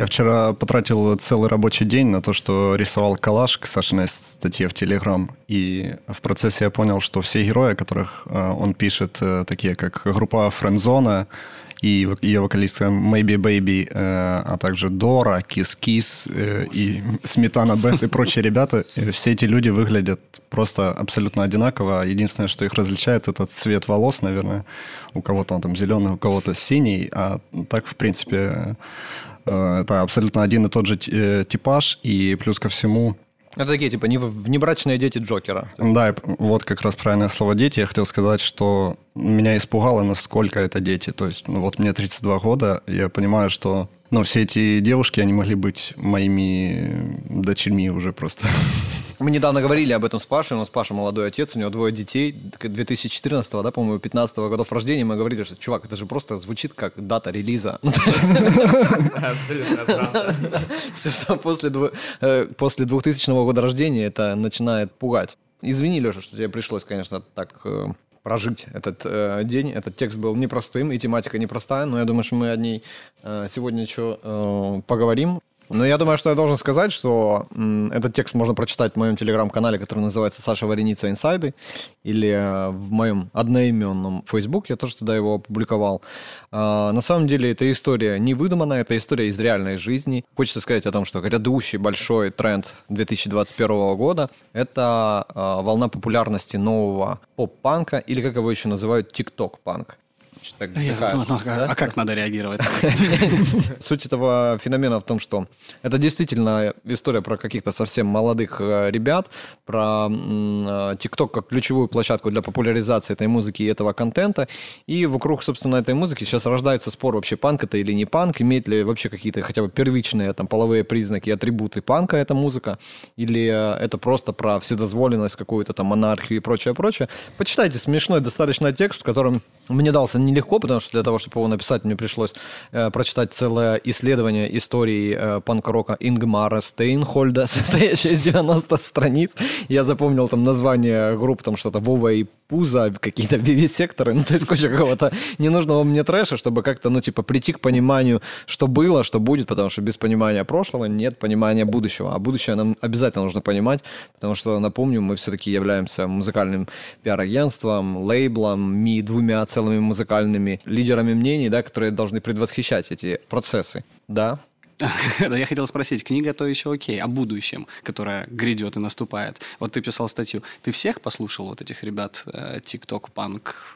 Я вчера потратил целый рабочий день на то, что рисовал коллаж к Сашиной статье в Телеграм. И в процессе я понял, что все герои, которых э, он пишет, э, такие как группа Френдзона, и ее вокалистка Maybe Baby, э, а также Дора, Kiss Kiss э, и Сметана Бет и прочие ребята, э, все эти люди выглядят просто абсолютно одинаково. Единственное, что их различает, это цвет волос, наверное. У кого-то он там зеленый, у кого-то синий, а так, в принципе, это абсолютно один и тот же типаж, и плюс ко всему это такие, типа, внебрачные дети Джокера. Да, вот как раз правильное слово «дети». Я хотел сказать, что меня испугало, насколько это дети. То есть, ну, вот мне 32 года, я понимаю, что ну, все эти девушки, они могли быть моими дочерьми уже просто. Мы недавно говорили об этом с Пашей. У нас Паша молодой отец, у него двое детей. 2014, да, по-моему, 15 годов рождения. Мы говорили, что, чувак, это же просто звучит как дата релиза. Ну, Абсолютно правда. Все, что после, э, после 2000 года рождения, это начинает пугать. Извини, Леша, что тебе пришлось, конечно, так э, прожить этот э, день. Этот текст был непростым, и тематика непростая, но я думаю, что мы о ней э, сегодня еще э, поговорим. Но я думаю, что я должен сказать, что этот текст можно прочитать в моем телеграм-канале, который называется «Саша Вареница Инсайды», или э, в моем одноименном Facebook, я тоже туда его опубликовал. А, на самом деле, эта история не выдуманная, это история из реальной жизни. Хочется сказать о том, что грядущий большой тренд 2021 года — это а, волна популярности нового поп-панка, или как его еще называют, тикток-панк так Я, ну, ну, да? А как надо реагировать? Суть этого феномена в том, что это действительно история про каких-то совсем молодых э, ребят, про ТикТок как ключевую площадку для популяризации этой музыки и этого контента. И вокруг, собственно, этой музыки сейчас рождается спор вообще панк это или не панк, имеет ли вообще какие-то хотя бы первичные там половые признаки, атрибуты панка эта музыка, или э, это просто про вседозволенность, какую-то там монархию и прочее, прочее. Почитайте смешной достаточно текст, в котором мне дался нелегко, потому что для того, чтобы его написать, мне пришлось э, прочитать целое исследование истории э, панк-рока Ингмара Стейнхольда, состоящее из 90 страниц. Я запомнил там название групп, там что-то Вова и Пуза, какие-то вивисекторы, ну, то есть куча какого-то ненужного мне трэша, чтобы как-то, ну, типа, прийти к пониманию, что было, что будет, потому что без понимания прошлого нет понимания будущего. А будущее нам обязательно нужно понимать, потому что, напомню, мы все-таки являемся музыкальным пиар-агентством, лейблом, ми двумя целыми музыкальными лидерами мнений, да, которые должны предвосхищать эти процессы. Да, Да, я хотел спросить, книга то еще окей, о будущем, которое грядет и наступает. Вот ты писал статью. Ты всех послушал вот этих ребят тикток,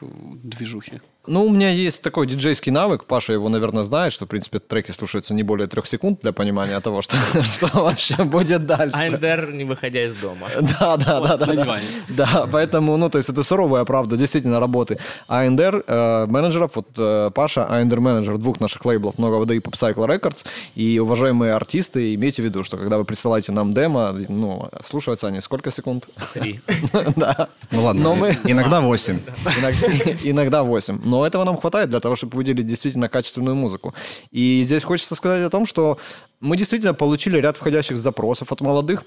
э, движухи? Ну, у меня есть такой диджейский навык, Паша его, наверное, знает, что, в принципе, треки слушаются не более трех секунд для понимания того, что, что вообще будет дальше. АНДР, не выходя из дома. Да, да, да. да, да. Да, поэтому, ну, то есть это суровая правда, действительно, работы. АНДР э, менеджеров, вот э, Паша, АНДР менеджер двух наших лейблов, много воды и Popcycle Records, и уважаемые артисты, имейте в виду, что когда вы присылаете нам демо, ну, слушаются они сколько секунд? Три. Да. Ну ладно, иногда восемь. Иногда восемь но этого нам хватает для того, чтобы выделить действительно качественную музыку. И здесь хочется сказать о том, что мы действительно получили ряд входящих запросов от молодых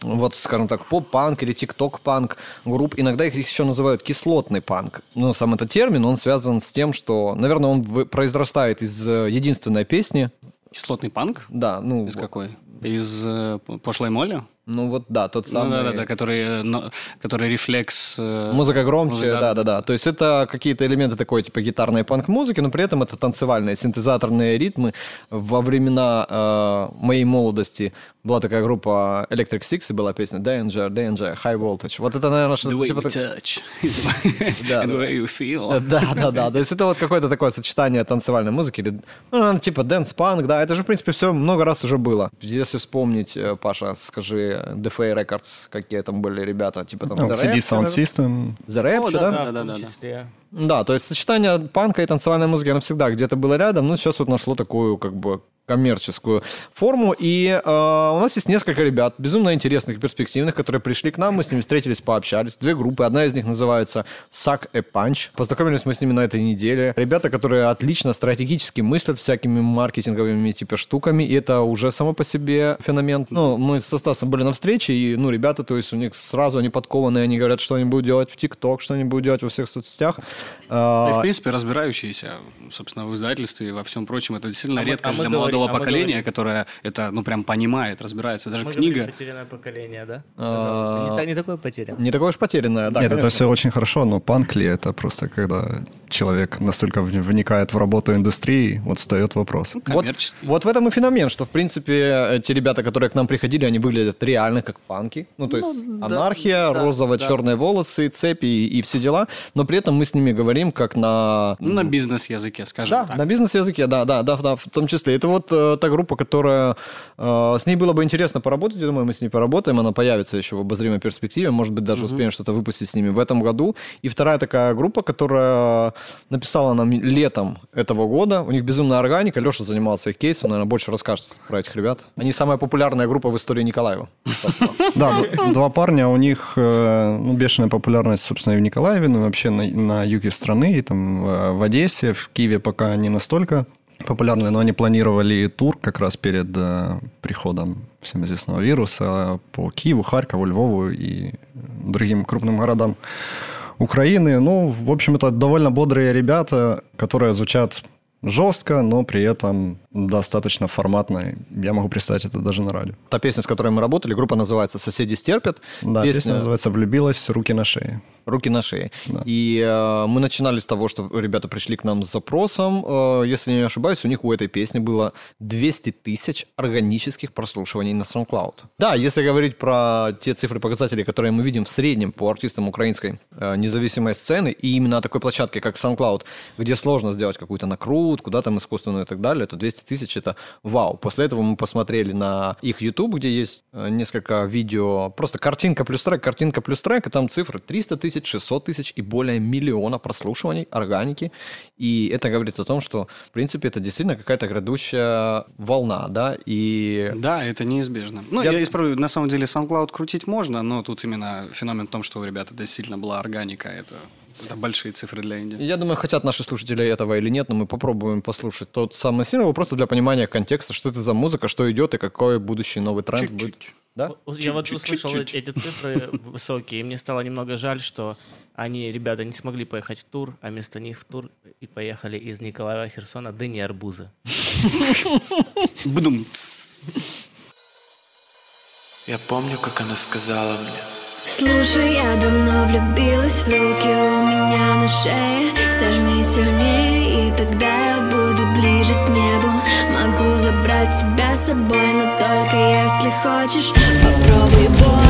вот, скажем так, поп-панк или тикток-панк групп. Иногда их еще называют кислотный панк. Но сам этот термин, он связан с тем, что, наверное, он произрастает из э, единственной песни. Кислотный панк? Да. Ну, из какой? Из э, пошлой моли? Ну вот да, тот самый. Ну, да, да, да, который, э, но, который рефлекс. Э... Музыка громче, музыка, да, да, да, да. То есть это какие-то элементы такой типа гитарной панк-музыки, но при этом это танцевальные, синтезаторные ритмы. Во времена э, моей молодости была такая группа Electric Six, и была песня Danger, Danger, High Voltage. Вот это, наверное, что-то... The way типа you touch, the way you feel. Да, да, да. То есть это вот какое-то такое сочетание танцевальной музыки, или, ну, типа dance-punk, да, это же, в принципе, все много раз уже было. Если вспомнить, э, Паша, скажи, DFA Records, какие там были ребята, типа там... LCD Soundsystem. The Rapture, да? Да, да, да. Да. То есть сочетание панка и танцевальной музыки, оно всегда где-то было рядом, но сейчас вот нашло такую как бы коммерческую форму. И э, у нас есть несколько ребят, безумно интересных перспективных, которые пришли к нам, мы с ними встретились, пообщались. Две группы, одна из них называется Sucker Punch. Познакомились мы с ними на этой неделе. Ребята, которые отлично стратегически мыслят всякими маркетинговыми типа штуками, и это уже само по себе феномен. Ну, мы со Стасом были на встрече, и, ну, ребята, то есть у них сразу они подкованные, они говорят, что они будут делать в ТикТок, что они будут делать во всех соцсетях. Да и, в А, принципе, разбирающиеся, собственно, в издательстве и во всем прочем. Это действительно А мы- редкость а для молодого говорим- а мы поколения, которое это, ну, прям понимает, разбирается. Даже Мы книга... говорим «Потерянное поколение», да? А. Не, не такое потерянное. Не такое уж потерянное, да, Нет, это конечно. все очень хорошо, но панк ли это просто когда человек настолько вникает в работу индустрии, вот встает вопрос. Вот, коммерческий. вот в этом и феномен, что, в принципе, те ребята, которые к нам приходили, они выглядят реально как панки. Ну, то есть анархия, да, розово-черные волосы, цепи и, и все дела. Но при этом мы с ними говорим как на... Ну, на бизнес-языке, скажем Да, так. на бизнес-языке, да, да, да, да, в том числе. Это вот э, та группа, которая... э, с ней было бы интересно поработать, я думаю, мы с ней поработаем, она появится еще в обозримой перспективе, может быть, даже успеем что-то выпустить с ними в этом году. И вторая такая группа, которая написала нам летом этого года, у них безумная органика, Леша занимался их кейсом, наверное, больше расскажет про этих ребят. Они самая популярная группа в истории Николаева. Да, два парня, у них э, ну, бешеная популярность, собственно, и в Николаеве, ну, и вообще на, на юге страны, и там э, в Одессе, в Киеве пока не настолько популярны, но они планировали тур как раз перед э, приходом всем известного вируса по Киеву, Харькову, Львову и другим крупным городам Украины. Ну, в общем, это довольно бодрые ребята, которые звучат жестко, но при этом достаточно форматно. Я могу представить это даже на радио. Та песня, с которой мы работали, группа называется «Соседи стерпят». Да, песня, называется «Влюбилась. Руки на шее». Руки на шее. Да. И э, мы начинали с того, что ребята пришли к нам с запросом. Э, если не ошибаюсь, у них у этой песни было 200 тысяч органических прослушиваний на SoundCloud. Да, если говорить про те цифры показатели, которые мы видим в среднем по артистам украинской э, независимой сцены, и именно такой площадке, как SoundCloud, где сложно сделать какую-то накрутку, да, там искусственную и так далее, то 200 тысяч это вау. После этого мы посмотрели на их YouTube, где есть э, несколько видео, просто картинка плюс трек, картинка плюс трек, и там цифры 300 тысяч, 600 тысяч и более миллиона прослушиваний органики. И это говорит о том, что, в принципе, это действительно какая-то грядущая волна, да, и... Да, это неизбежно. Ну, Я- я, исправлю, на самом деле SoundCloud крутить можно, но тут именно феномен в том, что у ребят действительно была органика, это, это большие цифры для инди. Я думаю, хотят наши слушатели этого или нет, но мы попробуем послушать тот самый сингл, просто для понимания контекста, что это за музыка, что идет и какой будущий новый тренд будет. Чуть-чуть. Да? Вот Я вот услышал чуть-чуть. эти цифры высокие, и мне стало немного жаль, что они, ребята, не смогли поехать в тур, а вместо них в тур и поехали из Николаева Херсона арбузы. Бдум. Я помню, как она сказала мне Слушай, я давно влюбилась в руки у меня на шее. Сожми сильнее, и тогда я буду ближе к небу. Могу забрать тебя с собой, но только если хочешь. Попробуй, бой.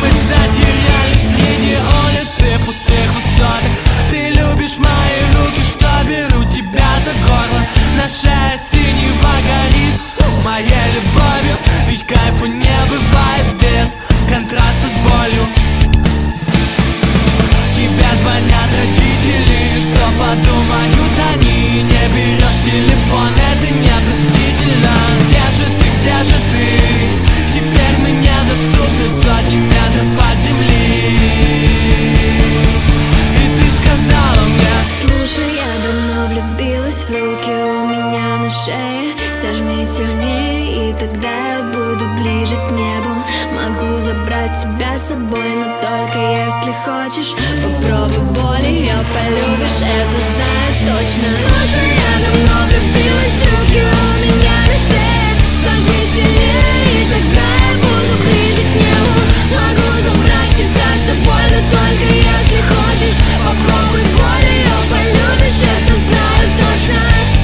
Мы затерялись среди улицы пустых высоток. Ты любишь мои руки, что берут тебя за горло. На шее синего горит моей любовью Ведь кайфа не бывает без контраста с болью. Тебе звонят родители, что подумают они? Не берешь телефон, это непростительно Где же ты, где же ты? Теперь мы недоступны сотни метров от земли. И ты сказала мне Слушай, я давно влюбилась в руки у меня на шее. Сожми сильнее, и тогда я буду ближе к небу тебя с собой, но только если хочешь. Попробуй боль, ее полюбишь, это знаю точно. Слушай, я давно влюбилась руки у меня шее. Сожми сильнее, и тогда я буду ближе к небу. Могу забрать тебя с собой, но только если хочешь. Попробуй боль, ее полюбишь, это знаю точно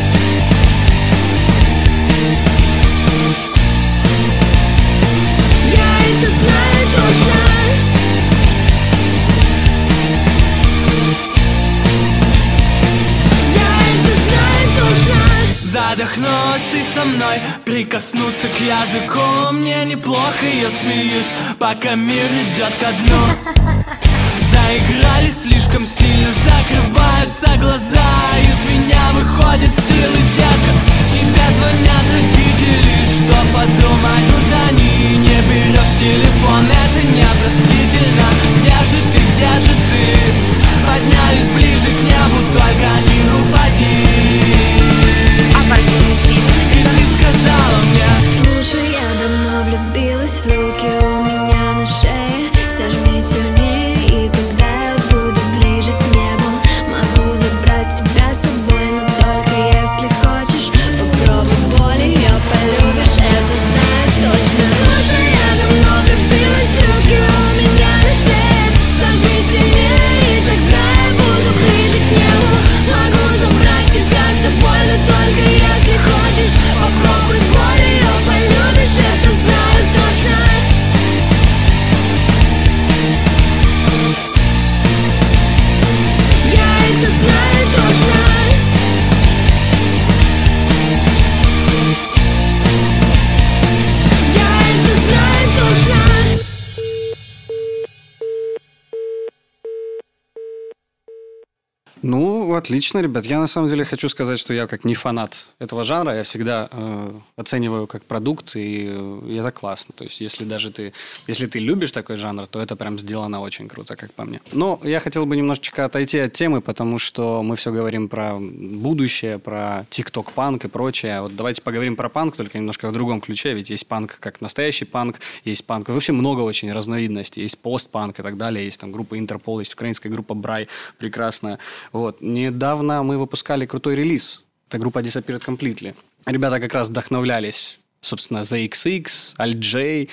Задохнулась ты со мной Прикоснуться к языку. Мне неплохо, я смеюсь Пока мир идет ко дну. Заиграли слишком сильно Закрываются глаза. Из меня выходят силы, детка Тебе звонят родители Что подумают они? Не берешь телефон, это непростительно. Где же ты, где же ты отлично, ребят. Я на самом деле хочу сказать, что я как не фанат этого жанра, я всегда э, оцениваю как продукт, и э, это классно. То есть, если даже ты, если ты любишь такой жанр, то это прям сделано очень круто, как по мне. Но я хотел бы немножечко отойти от темы, потому что мы все говорим про будущее, про тикток-панк и прочее. Вот давайте поговорим про панк, только немножко в другом ключе, ведь есть панк как настоящий панк, есть панк, вообще много очень разновидностей, есть постпанк и так далее, есть там группа Интерпол, есть украинская группа Брай, прекрасная. Вот. Недавно мы выпускали крутой релиз. Это группа Disappeared Completely. Ребята как раз вдохновлялись собственно, ZXX, Alt-J,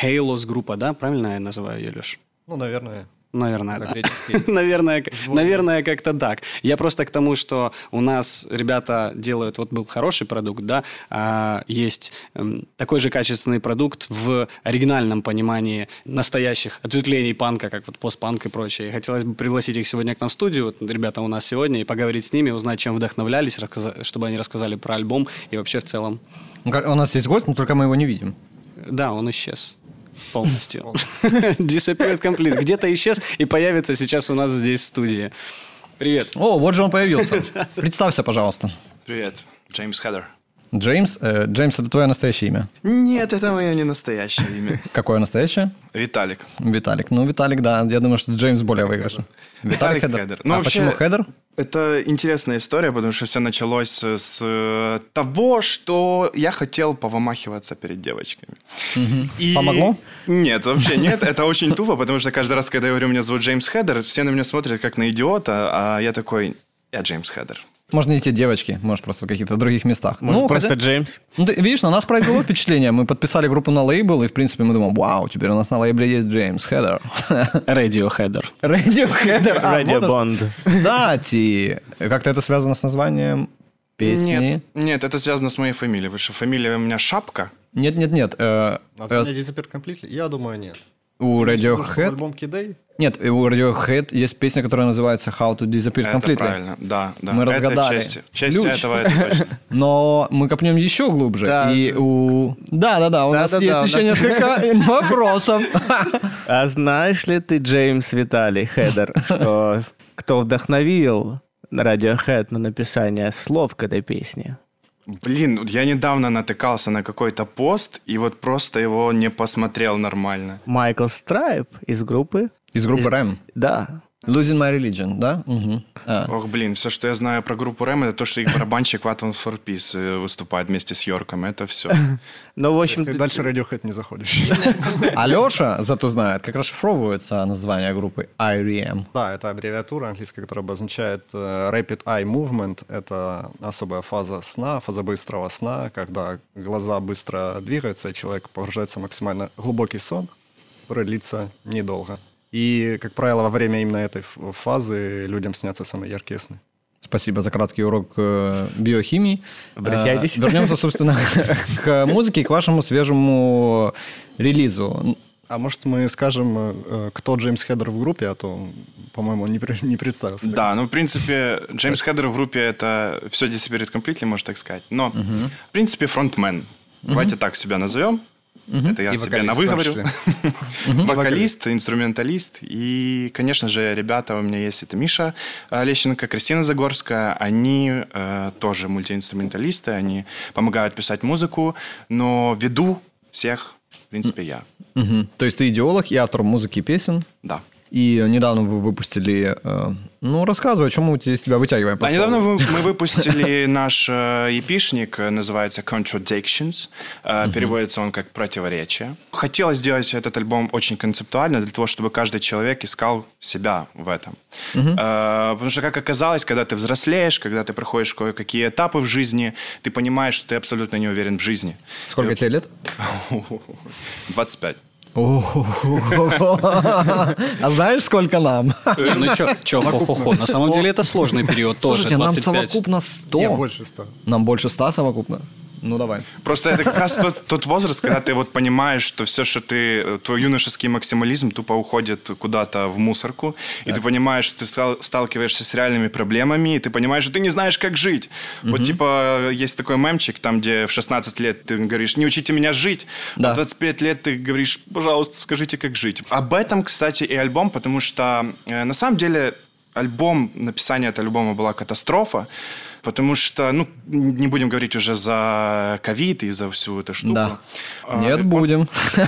Halos группа, да? Правильно я называю ее, Леш? Ну, наверное. Наверное, да. Наверное, наверное, как-то так. Я просто к тому, что у нас ребята делают, вот был хороший продукт, да, а есть эм, такой же качественный продукт в оригинальном понимании настоящих ответвлений панка, как вот постпанк и прочее. И хотелось бы пригласить их сегодня к нам в студию, вот ребята у нас сегодня, и поговорить с ними, узнать, чем вдохновлялись, рассказа- чтобы они рассказали про альбом и вообще в целом. Ну, У нас есть гость, но только мы его не видим. Да, он исчез полностью. Disappeared Complete. Где-то исчез и появится сейчас у нас здесь в студии. Привет. О, вот же он появился. Представься, пожалуйста. Привет, Джеймс Хедер. Джеймс. Э, Джеймс, это твое настоящее имя. Нет, это мое не настоящее имя. Какое настоящее? Виталик. Виталик. Ну, Виталик, да. Я думаю, что Джеймс более выигрышен. Виталик Хедер. Ну, а вообще- почему Хедер? Это интересная история, потому что все началось с э, того, что я хотел повымахиваться перед девочками. И- Помогло? Нет, вообще нет. Это очень тупо, потому что каждый раз, когда я говорю, меня зовут Джеймс Хедер, все на меня смотрят как на идиота, а я такой, я Джеймс Хедер. Можно те девочки, может, просто в каких-то других местах. Может, ну, просто хотя- Джеймс. Ну, ты видишь, на нас произвело впечатление. Мы подписали группу на лейбл, и, в принципе, мы думаем, вау, теперь у нас на лейбле есть Джеймс Хедер. Radioheader. Радио Хедер. А, Радио. Бонд. Кстати, как-то это связано с названием песни? Нет, нет, это связано с моей фамилией, потому что фамилия у меня Шапка. Нет, нет, нет. э, Название э, Disappeared Completely? Я думаю, нет. У Radiohead... Альбом Kidday? Нет, у Radiohead есть песня, которая называется How to Disappear Это Completely. правильно, да, да. Мы Это разгадали. часть, часть Ключ. этого, это точно. Но мы копнем еще глубже. Да. И у... Да, да, да, у нас Да-да-да, есть у еще нас- несколько вопросов. А знаешь ли ты, Джеймс Виталий Хедер, что кто вдохновил Radiohead на написание слов к этой песне? Блин, вот я недавно натыкался на какой-то пост, и вот просто его не посмотрел нормально. Майкл Страйп из группы. Из группы Рэм. Да. Losing My Religion, да? Мгм. А. Ох, блин, все, что я знаю про группу Рэм, это то, что их барабанщик Ватан for Peace э, выступает вместе с Йорком. Это все. Ну, в общем, Если дальше Radiohead не заходишь. А Леша зато знает, как расшифровывается название группы IREM. Да, это аббревиатура английская, которая обозначает э, Rapid Eye Movement. Это особая фаза сна, фаза быстрого сна, когда глаза быстро двигаются, и человек погружается в максимально глубокий сон, который длится недолго. И, как правило, во время именно этой фазы людям снятся самые яркие сны. Спасибо за краткий урок э, биохимии. Обращайтесь. Э, Вернемся, собственно, к музыке и к вашему свежему релизу. А может, мы скажем, э, кто Джеймс Хедер в группе, а то, по-моему, он не, представился. Да, ну, в принципе, Джеймс Хедер в группе это все Disappeared Completely, можно так сказать. Но, в принципе, фронтмен. Давайте так себя назовем. Это я И себе вокалист на в том выговорю. числе. Вокалист, инструменталист. И, конечно же, ребята у меня есть. Это Миша Лещенко, Кристина Загорская. Они э, тоже мультиинструменталисты. Они помогают писать музыку. Но веду всех, в принципе, я. Мгм. То есть ты идеолог и автор музыки и песен. Да. И недавно вы выпустили... э, ну, рассказывай, о чем мы из тебя вытягиваем. А недавно мы выпустили наш э, епишник, э, называется Contradictions. Переводится он как противоречие. Хотелось сделать этот альбом очень концептуально, для того, чтобы каждый человек искал себя в этом. Потому что, как оказалось, когда ты взрослеешь, когда ты проходишь кое-какие этапы в жизни, ты понимаешь, что ты абсолютно не уверен в жизни. Сколько тебе лет? 25. А знаешь, сколько нам? Ну что, чё, хо-хо-хо. На самом деле это сложный период тоже, Слушайте, нам 25. совокупно 100. Не, больше ста. Нам больше 100 совокупно? Ну, давай. Просто это как раз тот, тот возраст, когда ты вот понимаешь, что все, что ты, твой юношеский максимализм тупо уходит куда-то в мусорку, и ты понимаешь, что ты стал- сталкиваешься с реальными проблемами, и ты понимаешь, что ты не знаешь, как жить. Вот типа есть такой мемчик, там, где в 16 лет ты говоришь, не учите меня жить, Да. а в 25 лет ты говоришь, пожалуйста, скажите, как жить. Об этом, кстати, и альбом, потому что э, на самом деле альбом, написание этого альбома была катастрофа, потому что, ну, не будем говорить уже за ковид и за всю эту штуку. Да. А, Нет, он- будем.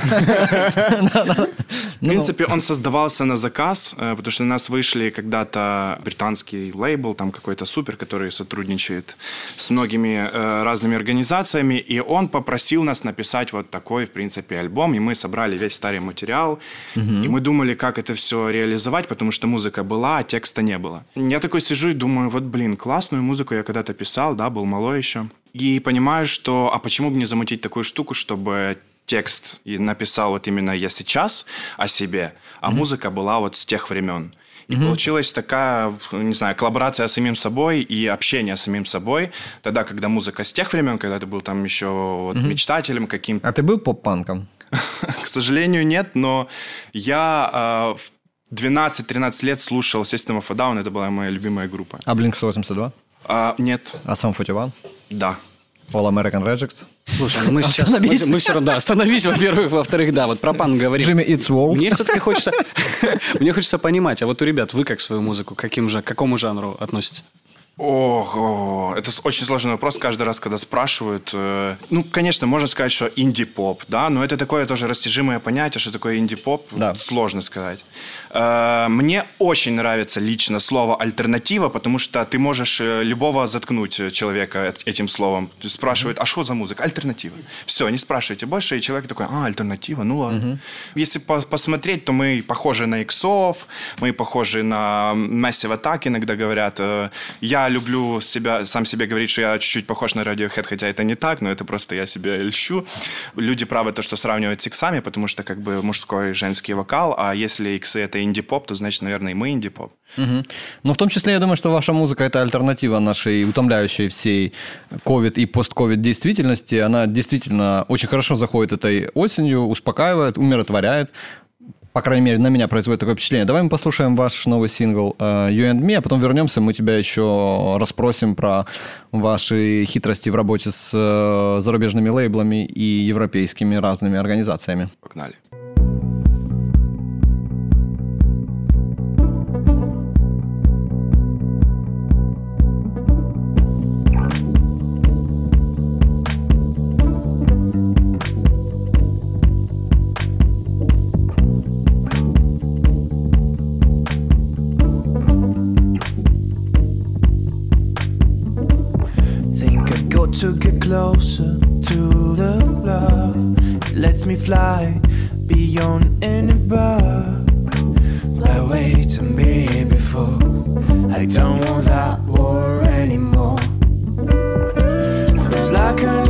В принципе, он создавался на заказ, э, потому что у нас вышли когда-то британский лейбл, там какой-то супер, который сотрудничает с многими э, разными организациями, и он попросил нас написать вот такой, в принципе, альбом, и мы собрали весь старый материал, и мы думали, как это все реализовать, потому что музыка была, а текста не было. Я такой сижу и думаю, вот, блин, классную музыку я когда-то писал, да, был малой еще, и понимаю, что, а почему бы не замутить такую штуку, чтобы текст и написал вот именно я сейчас о себе, а музыка была вот с тех времен. И получилась такая, не знаю, коллаборация с самим собой и общение с самим собой. Тогда, когда музыка с тех времен, когда ты был там еще вот мечтателем каким-то. А ты был поп-панком? К сожалению, нет, но я э, в 12-13 лет слушал System of a Down, это была моя любимая группа. А Blink-182? А, нет, А Sum 41? да. All American Rejects? Слушай, ну мы сейчас... Остановись. Мы, мы все равно, да, остановись, во-первых. Во-вторых, да, вот про пан говорим. Jimmy Eats World? Мне все-таки хочется... Мне хочется понимать, а вот у ребят, вы как свою музыку, к каким же, к какому жанру относитесь? Ого, это очень сложный вопрос каждый раз, когда спрашивают. Э, Ну, конечно, можно сказать, что инди-поп, да, но это такое тоже растяжимое понятие, что такое инди-поп, Да. сложно сказать. Э, Мне очень нравится лично слово «альтернатива», потому что ты можешь э, любого заткнуть э, человека эт- этим словом. Спрашивают, а что за музыка? Альтернатива. Все, не спрашивайте больше, и человек такой, а, альтернатива, ну ладно. Если по- посмотреть, то мы похожи на иксов, мы похожи на Massive Attack, иногда говорят. Я люблю себя, сам себе говорить, что я чуть-чуть похож на Radiohead, хотя это не так, но это просто я себе льщу. Люди правы то, что сравнивают с иксами, потому что как бы мужской и женский вокал, а если иксы это инди-поп, то значит, наверное, и мы инди-поп. Мгм. Ну, в том числе, я думаю, что ваша музыка – это альтернатива нашей утомляющей всей ковид и пост-ковид действительности. Она действительно очень хорошо заходит этой осенью, успокаивает, умиротворяет. По крайней мере, на меня производит такое впечатление. Давай мы послушаем ваш новый сингл э, «You and Me», а потом вернемся, мы тебя еще расспросим про ваши хитрости в работе с э, зарубежными лейблами и европейскими разными организациями. Погнали. Closer to the love. It lets me fly beyond any bar. I wait and be before. I don't want that war anymore. It's like I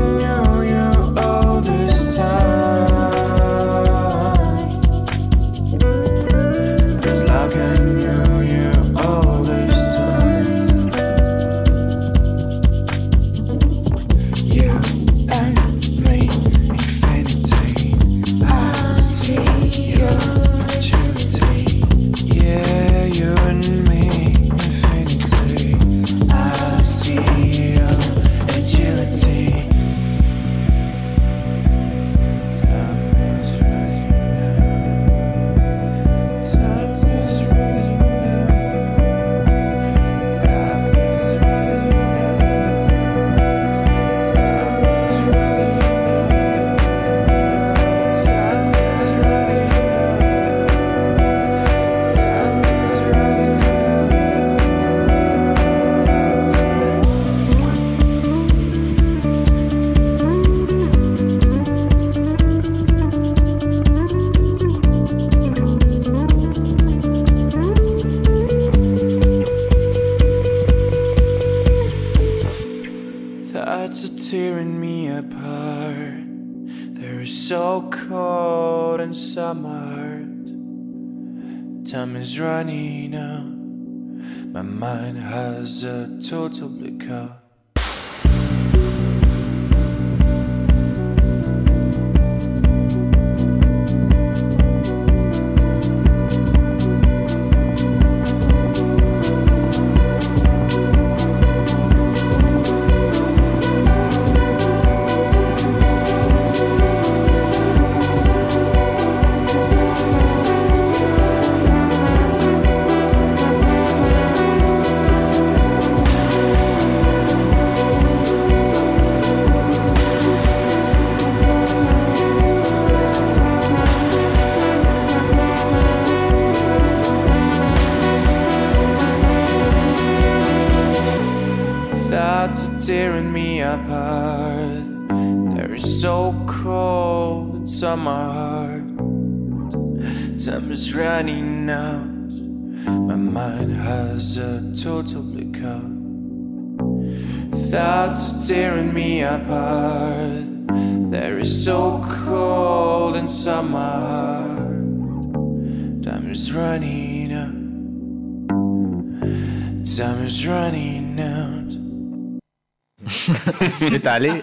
Виталий,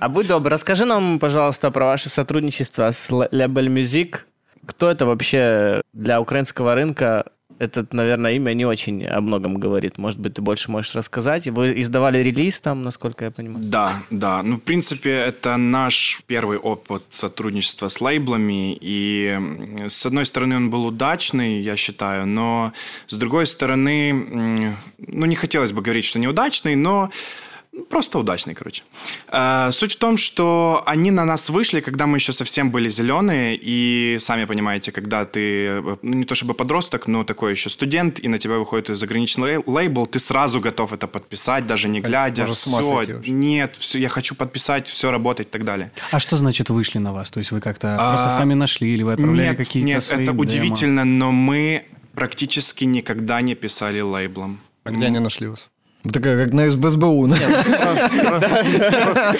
а будь добр, расскажи нам, пожалуйста, про ваше сотрудничество с Label Music. Кто это вообще для украинского рынка? Это, наверное, имя не очень о многом говорит. Может быть, ты больше можешь рассказать? Вы издавали релиз там, насколько я понимаю? Да, да. Ну, в принципе, это наш первый опыт сотрудничества с лейблами. И с одной стороны, он был удачный, я считаю, но с другой стороны, ну, не хотелось бы говорить, что неудачный, но Просто удачный, короче. Э, Суть в том, что они на нас вышли, когда мы еще совсем были зеленые, и сами понимаете, когда ты, э, ну, не то чтобы подросток, но такой еще студент, и на тебя выходит заграничный лей- лейбл, ты сразу готов это подписать, даже не глядя. Ума Все, нет, все, я хочу подписать, все работать и так далее. А что значит вышли на вас? То есть вы как-то А, просто сами нашли или вы отправляли Нет, какие-то нет, свои это демо? удивительно, но мы практически никогда не писали лейблом. А где они нашли вас? Такая, как на в СБУ.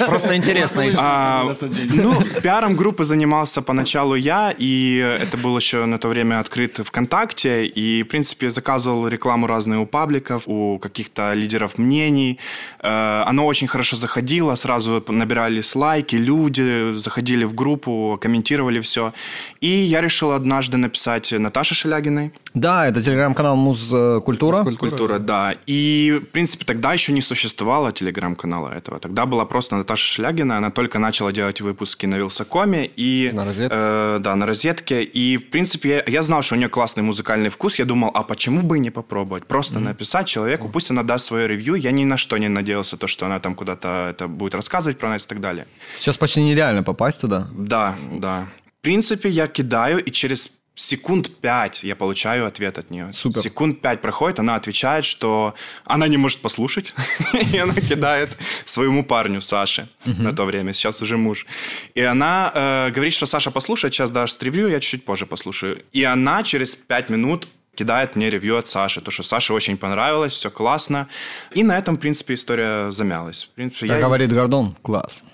Просто интересно. А, ну, пиаром группы занимался поначалу я, и это был еще на то время открыт ВКонтакте, и, в принципе, заказывал рекламу разную у пабликов, у каких-то лидеров мнений. Э, Оно очень хорошо заходило, сразу набирались лайки, люди заходили в группу, комментировали все. И я решил однажды написать Наташе Шелягиной, Да, это телеграм-канал Муз-культура. Культура, да. И, в принципе, тогда еще не существовало телеграм-канала этого. Тогда была просто Наташа Шлягина. Она только начала делать выпуски на Вилсакоме. И, На розетке? э, да, на розетке. И, в принципе, я, я знал, что у нее классный музыкальный вкус. Я думал, а почему бы и не попробовать? Просто написать человеку, пусть она даст свое ревью. Я ни на что не надеялся, то, что она там куда-то это будет рассказывать про нас и так далее. Сейчас почти нереально попасть туда. Да, да. В принципе, я кидаю, и через секунд пять я получаю ответ от нее. Супер. Секунд пять проходит, она отвечает, что она не может послушать, и она кидает своему парню Саше на то время, сейчас уже муж. И она э, говорит, что Саша послушает, сейчас даст ревью, я чуть-чуть позже послушаю. И она через пять минут кидает мне ревью от Саши, то, что Саше очень понравилось, все классно. И на этом, в принципе, история замялась. В принципе, Как я- говорит Гордон, класс.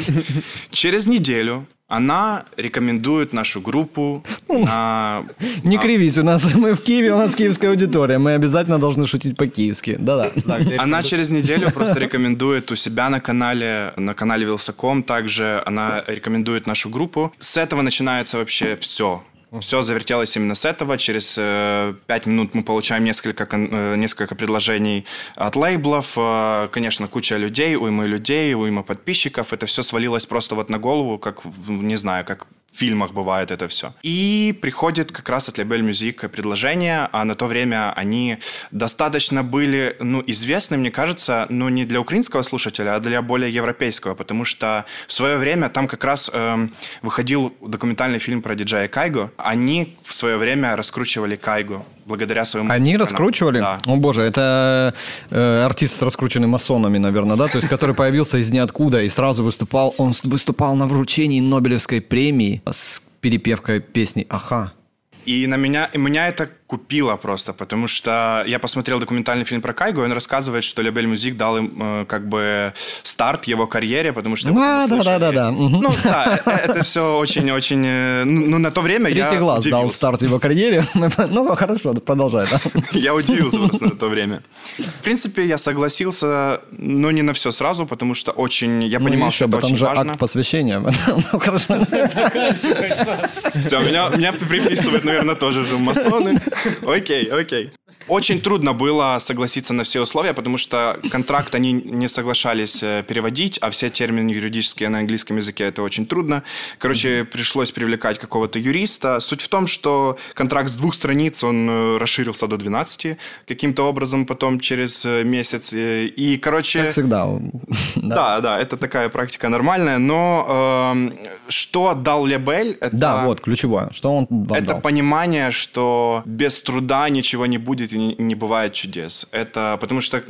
Через неделю она рекомендует нашу группу на... Не кривись, у нас мы в Киеве, у нас киевская аудитория, мы обязательно должны шутить по-киевски. Да-да. Она через неделю просто рекомендует у себя на канале, на канале Вилсаком также она рекомендует нашу группу. С этого начинается вообще все. Все завертелось именно с этого. Через э, пять минут мы получаем несколько, э, несколько предложений от лейблов. Э, конечно, куча людей, уйма людей, уйма подписчиков. Это все свалилось просто вот на голову, как, не знаю, как фильмах бывает это все. И приходит как раз от Label Music предложение, а на то время они достаточно были, ну, известны, мне кажется, но не для украинского слушателя, а для более европейского, потому что в свое время там как раз эм, выходил документальный фильм про диджея Кайго. Они в свое время раскручивали Кайго благодаря своему... Они раскручивали? Да. О боже, это э, артист, раскрученный масонами, наверное, да? То есть, который появился из ниоткуда и сразу выступал. Он с- выступал на вручении Нобелевской премии с перепевкой песни «Аха». И на меня, и меня это купило просто, потому что я посмотрел документальный фильм про Кайго, и он рассказывает, что Лебель Музик дал им э, как бы старт его карьере, потому что... Да, его да, да, да, да. Ну да, э, это все очень-очень... э, Ну, ну, на то время Третий я глаз дал старт его карьере. Ну, хорошо, продолжай, да. Я удивился просто на то время. В принципе, я согласился, но не на все сразу, потому что очень... Я Ну, понимал, что это там очень же важно. акт посвящения. Ну, хорошо. Все, меня, меня приписывают, наверное, тоже же масоны. Окей, окей. Очень трудно было согласиться на все условия, потому что контракт они не соглашались э, переводить, а все термины юридические на английском языке это очень трудно. Короче, пришлось привлекать какого-то юриста. Суть в том, что контракт с двух страниц, он э, расширился до 12 каким-то образом потом через э, месяц. И, короче... Как всегда. Да, да, это такая практика нормальная, но эм, что дал Лебель, это... Да, вот, ключевое. Что он вам Это дал? понимание, что без труда ничего не будет и не, не бывает чудес. Это потому что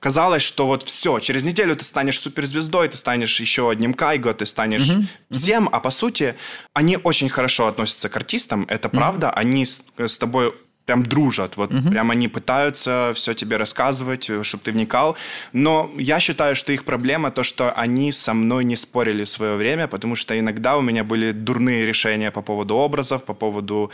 казалось, что вот все, через неделю ты станешь суперзвездой, ты станешь еще одним Кайго, ты станешь всем, а по сути они очень хорошо относятся к артистам, это правда, они с, с тобой прям дружат, вот прям они пытаются все тебе рассказывать, чтобы ты вникал, но я считаю, что их проблема то, что они со мной не спорили в свое время, потому что иногда у меня были дурные решения по поводу образов, по поводу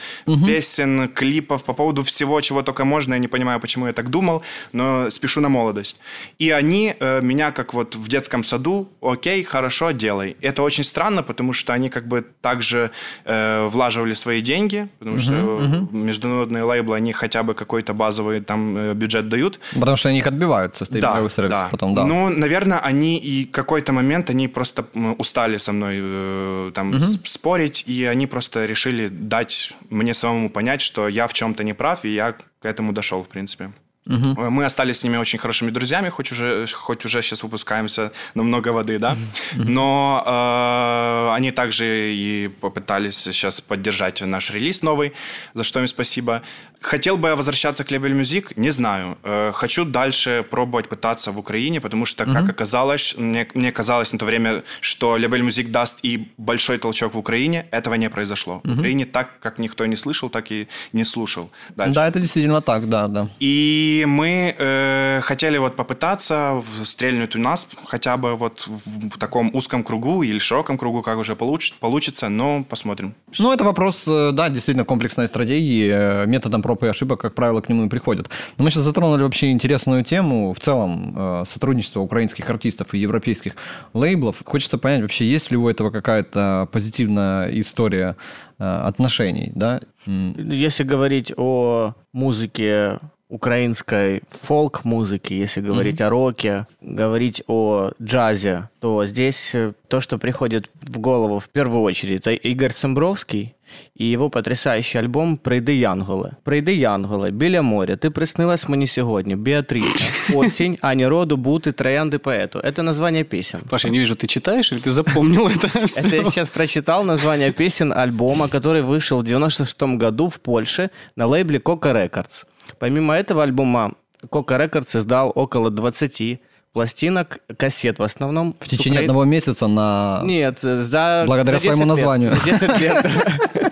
песен, клипов, по поводу всего, чего только можно, я не понимаю, почему я так думал, но спешу на молодость. И они э, меня как вот в детском саду, окей, хорошо, делай. Это очень странно, потому что они как бы также э, влаживали свои деньги, потому что э, международные лейблы, они хотя бы какой-то базовый там э, бюджет дают. Потому что они их отбивают со стриминговых сервисов потом, да. Ну, наверное, они и какой-то момент они просто устали со мной э, там с- спорить, и они просто решили дать мне самому понять, что я в чем-то не прав, и я к этому дошел, в принципе. Э, Мы остались с ними очень хорошими друзьями, хоть уже, хоть уже сейчас выпускаемся на много воды, да. Но э, они также и попытались сейчас поддержать наш релиз новый, за что им спасибо. Хотел бы я возвращаться к Label Music? Не знаю. Э, хочу дальше пробовать пытаться в Украине, потому что, как оказалось, мне, мне казалось на то время, что Label Music даст и большой толчок в Украине. Этого не произошло. В Украине так, как никто не слышал, так и не слушал. Дальше. Да, это действительно так, да, да. И мы э, хотели вот попытаться стрельнуть у нас хотя бы вот в, таком узком кругу или широком кругу, как уже получ- получится, но посмотрим. Ну, это вопрос, э, да, действительно комплексной стратегии, э, методом проб и ошибок, как правило, к нему и приходят. Но мы сейчас затронули вообще интересную тему, в целом, э, сотрудничество украинских артистов и европейских лейблов. Хочется понять, вообще, есть ли у этого какая-то позитивная история э, отношений, да? Если говорить о музыке украинской фолк-музыки, если говорить о роке, говорить о джазе, то здесь э, то, что приходит в голову в первую очередь, это Игорь Цимбровский і його потрясаючий альбом «Прийди, Янголи». «Прийди, Янголи», «Біля моря», «Ти приснилась мені сьогодні», «Біатріса», «Осінь», «Ані роду», «Бути», «Троянди поету». Это название песен. Паша, я не вижу, ты читаешь или ты запомнил это Это я всё? сейчас прочитал название песен альбома, который вышел в 96 году в Польше на лейбле Coca Records. Помимо этого альбома Coca Records издал около 20 пластинок, кассет в основном. В течение одного месяца на... Нет, за... Благодаря за 10 своему лет. названию. За 10 лет.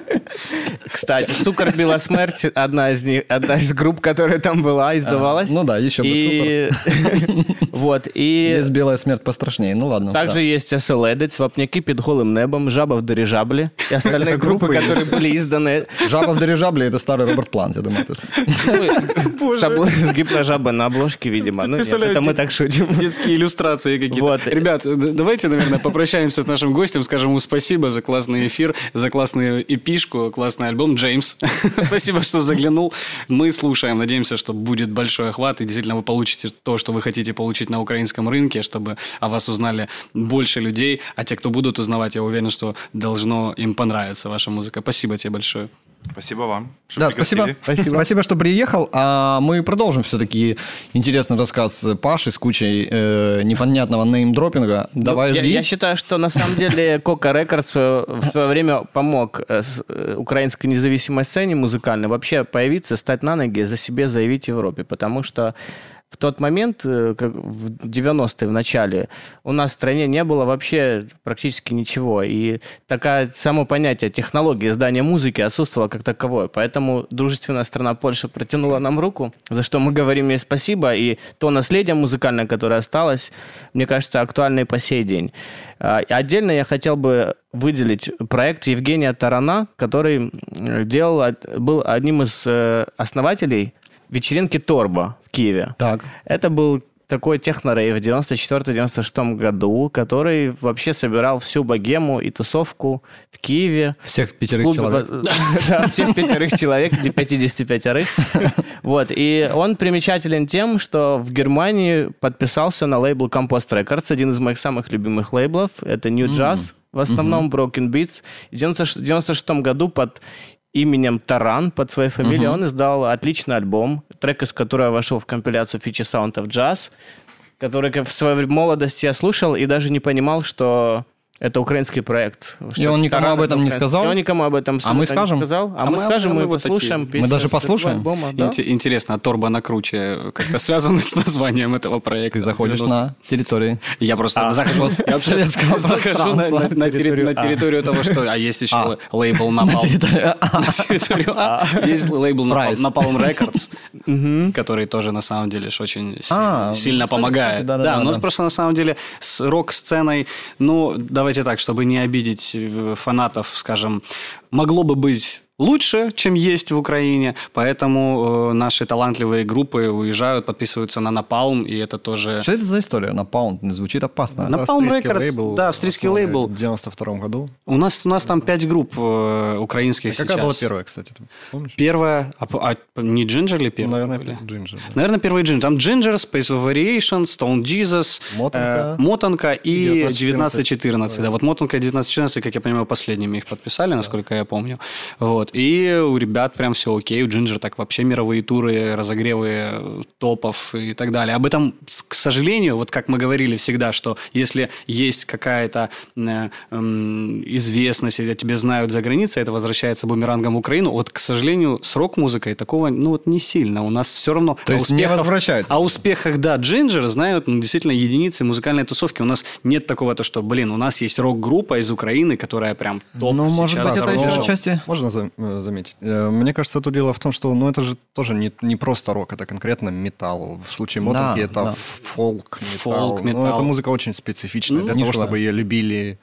Кстати, «Цукор била смерть» одна из них, одна из групп, которая там была, издавалась. ну да, еще бы И вот, и Есть белая смерть пострашнее. Ну ладно. также да. есть «Оселедець», «Вапняки під голым небом», «Жаба в дирижабле» и остальные группы, которые были изданы Жаба в дирижабле это старый Роберт Плант, я думаю. с- ну, с гипножабой на обложке, видимо. Ну, нет, это мы так шутим. Детские иллюстрации какие-то. Ребят, давайте, наверное, попрощаемся с нашим гостем, скажем ему спасибо за классный эфир, за классную эпишку, классный альбом. Джеймс, спасибо, что заглянул. Мы слушаем, надеемся, что будет большой охват, и действительно вы получите то, что вы хотите получить на украинском рынке, чтобы о вас узнали больше людей, а те, кто будут узнавать, я уверен, что должно им понравиться ваша музыка. Спасибо тебе большое. Спасибо вам. что Да, спасибо. пригласили. спасибо. что приехал. А мы продолжим все-таки интересный рассказ Паши с кучей э, непонятного неймдропинга. Давай Ну, я, жди. я считаю, что на самом деле Records э, в свое время помог э, э, украинской независимой сцене музыкальной вообще появиться, стать на ноги, за себе заявить в Европе. Потому что в тот момент, э, как в 90-е в начале, у нас в стране не было вообще практически ничего. И такое само понятие технологии издания музыки отсутствовало как таковое. Поэтому дружественная страна Польша протянула нам руку, за что мы говорим ей спасибо. И то наследие музыкальное, которое осталось, мне кажется, актуально и по сей день. А, Отдельно я хотел бы выделить проект Евгения Тарана, который делал, был одним из э, основателей вечеринки Торбо в Киеве. Так. Это был такой техно-рейв в 94-96 году, который вообще собирал всю богему и тусовку в Киеве. Всех пятерых Клуб- человек. Да, всех пятерых человек, или 55 Вот, и он примечателен тем, что в Германии подписался на лейбл Compost Records, один из моих самых любимых лейблов. Это New Jazz, в основном Broken Beats. В 1996 году под именем Таран, под своей фамилией, он издал отличный альбом, трек из которого вошел в компиляцию Future Sound of Jazz, который в своей молодости я слушал и даже не понимал, что Это украинский проект. И он никому об этом не сказал? И он никому об этом А мы скажем? сказал. А, А мы, мы- скажем, а мы, мы вот послушаем. такие. песню Мы даже послушаем? альбома, да? Инте- Интересно, а Торба на круче как-то связано с названием этого проекта? Ты заходишь на территорию. Я просто захожу, я захожу на, на- на на территорию того, что... А есть еще А. лейбл На территорию. А. На территорию А. Есть лейбл Price. Napalm Records, который тоже на самом деле очень си- А, сильно помогает. да, у нас просто на самом деле с рок-сценой, ну, давайте так, чтобы не обидеть фанатов, скажем, могло бы быть лучше, чем есть в Украине, поэтому э, наши талантливые группы уезжают, подписываются на Напалм, и это тоже... Что это за история? На паунд звучит опасно. На- Napalm Австрийский Records, лейбл, да, австрийский лейбл. В 92 году. У нас, у нас там пять групп э, украинских А какая сейчас. была первая, кстати? помнишь? Первая, а, а не Джинджер ли первая? Наверное, были? Джинджер. да. Наверное, первый Джинджер. Там Джинджер, Space of Variations, Stone Jesus, Мотанка. э, Мотанка и 1914. 1914. Да, вот Мотанка и 1914, как я понимаю, последними их подписали, насколько я помню. Вот. И у ребят прям все окей. У Джинджер так вообще мировые туры, разогревы э, топов и так далее. Об этом, к сожалению, вот как мы говорили всегда, что если есть какая-то э, м, известность, и тебе знают за границей, это возвращается бумерангом в Украину. Вот, к сожалению, с рок-музыкой такого, ну вот не сильно. У нас все равно... То о есть не возвращается? О успехах, да, Джинджер знают ну, действительно единицы музыкальной тусовки. У нас нет такого, то, что, блин, у нас есть рок-группа из Украины, которая прям топ Ну, может сейчас быть, это еще отчасти... Можно э, заметить? Э, Мне кажется, тут дело в том, что ну, это же тоже не, не просто рок, это конкретно металл. В случае Мотанки Да, это да. фолк, металл. Фолк, Ну, металл. эта музыка очень специфичная Ну, для того, чтобы ее любили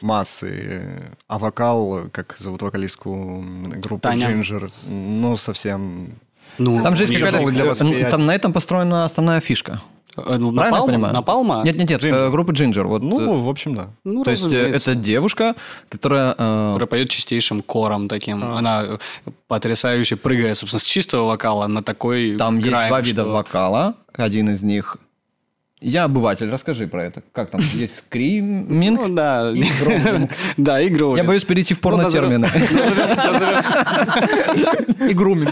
массы. А вокал, как зовут вокалистку группы Таня. Ginger, ну, совсем... Ну, Там же есть какая-то... для восприятия. Там на этом построена основная фишка. Э, Правильно Напалма? понимаю? Напалма? Нет, нет, нет, Ginger. э, группа Ginger. Вот, э, Ну, в общем, да. Ну, то есть э, это девушка, которая... э, которая поет чистейшим кором таким. А. Она э, потрясающе прыгает, собственно, с чистого вокала на такой Там есть грайм, два вида что- вокала. Один из них... Я обыватель, расскажи про это. Как там? Есть скриминг? Ну, да. и. Да, и гроулинг. Я боюсь перейти в Ну, порно-термины. И груминг.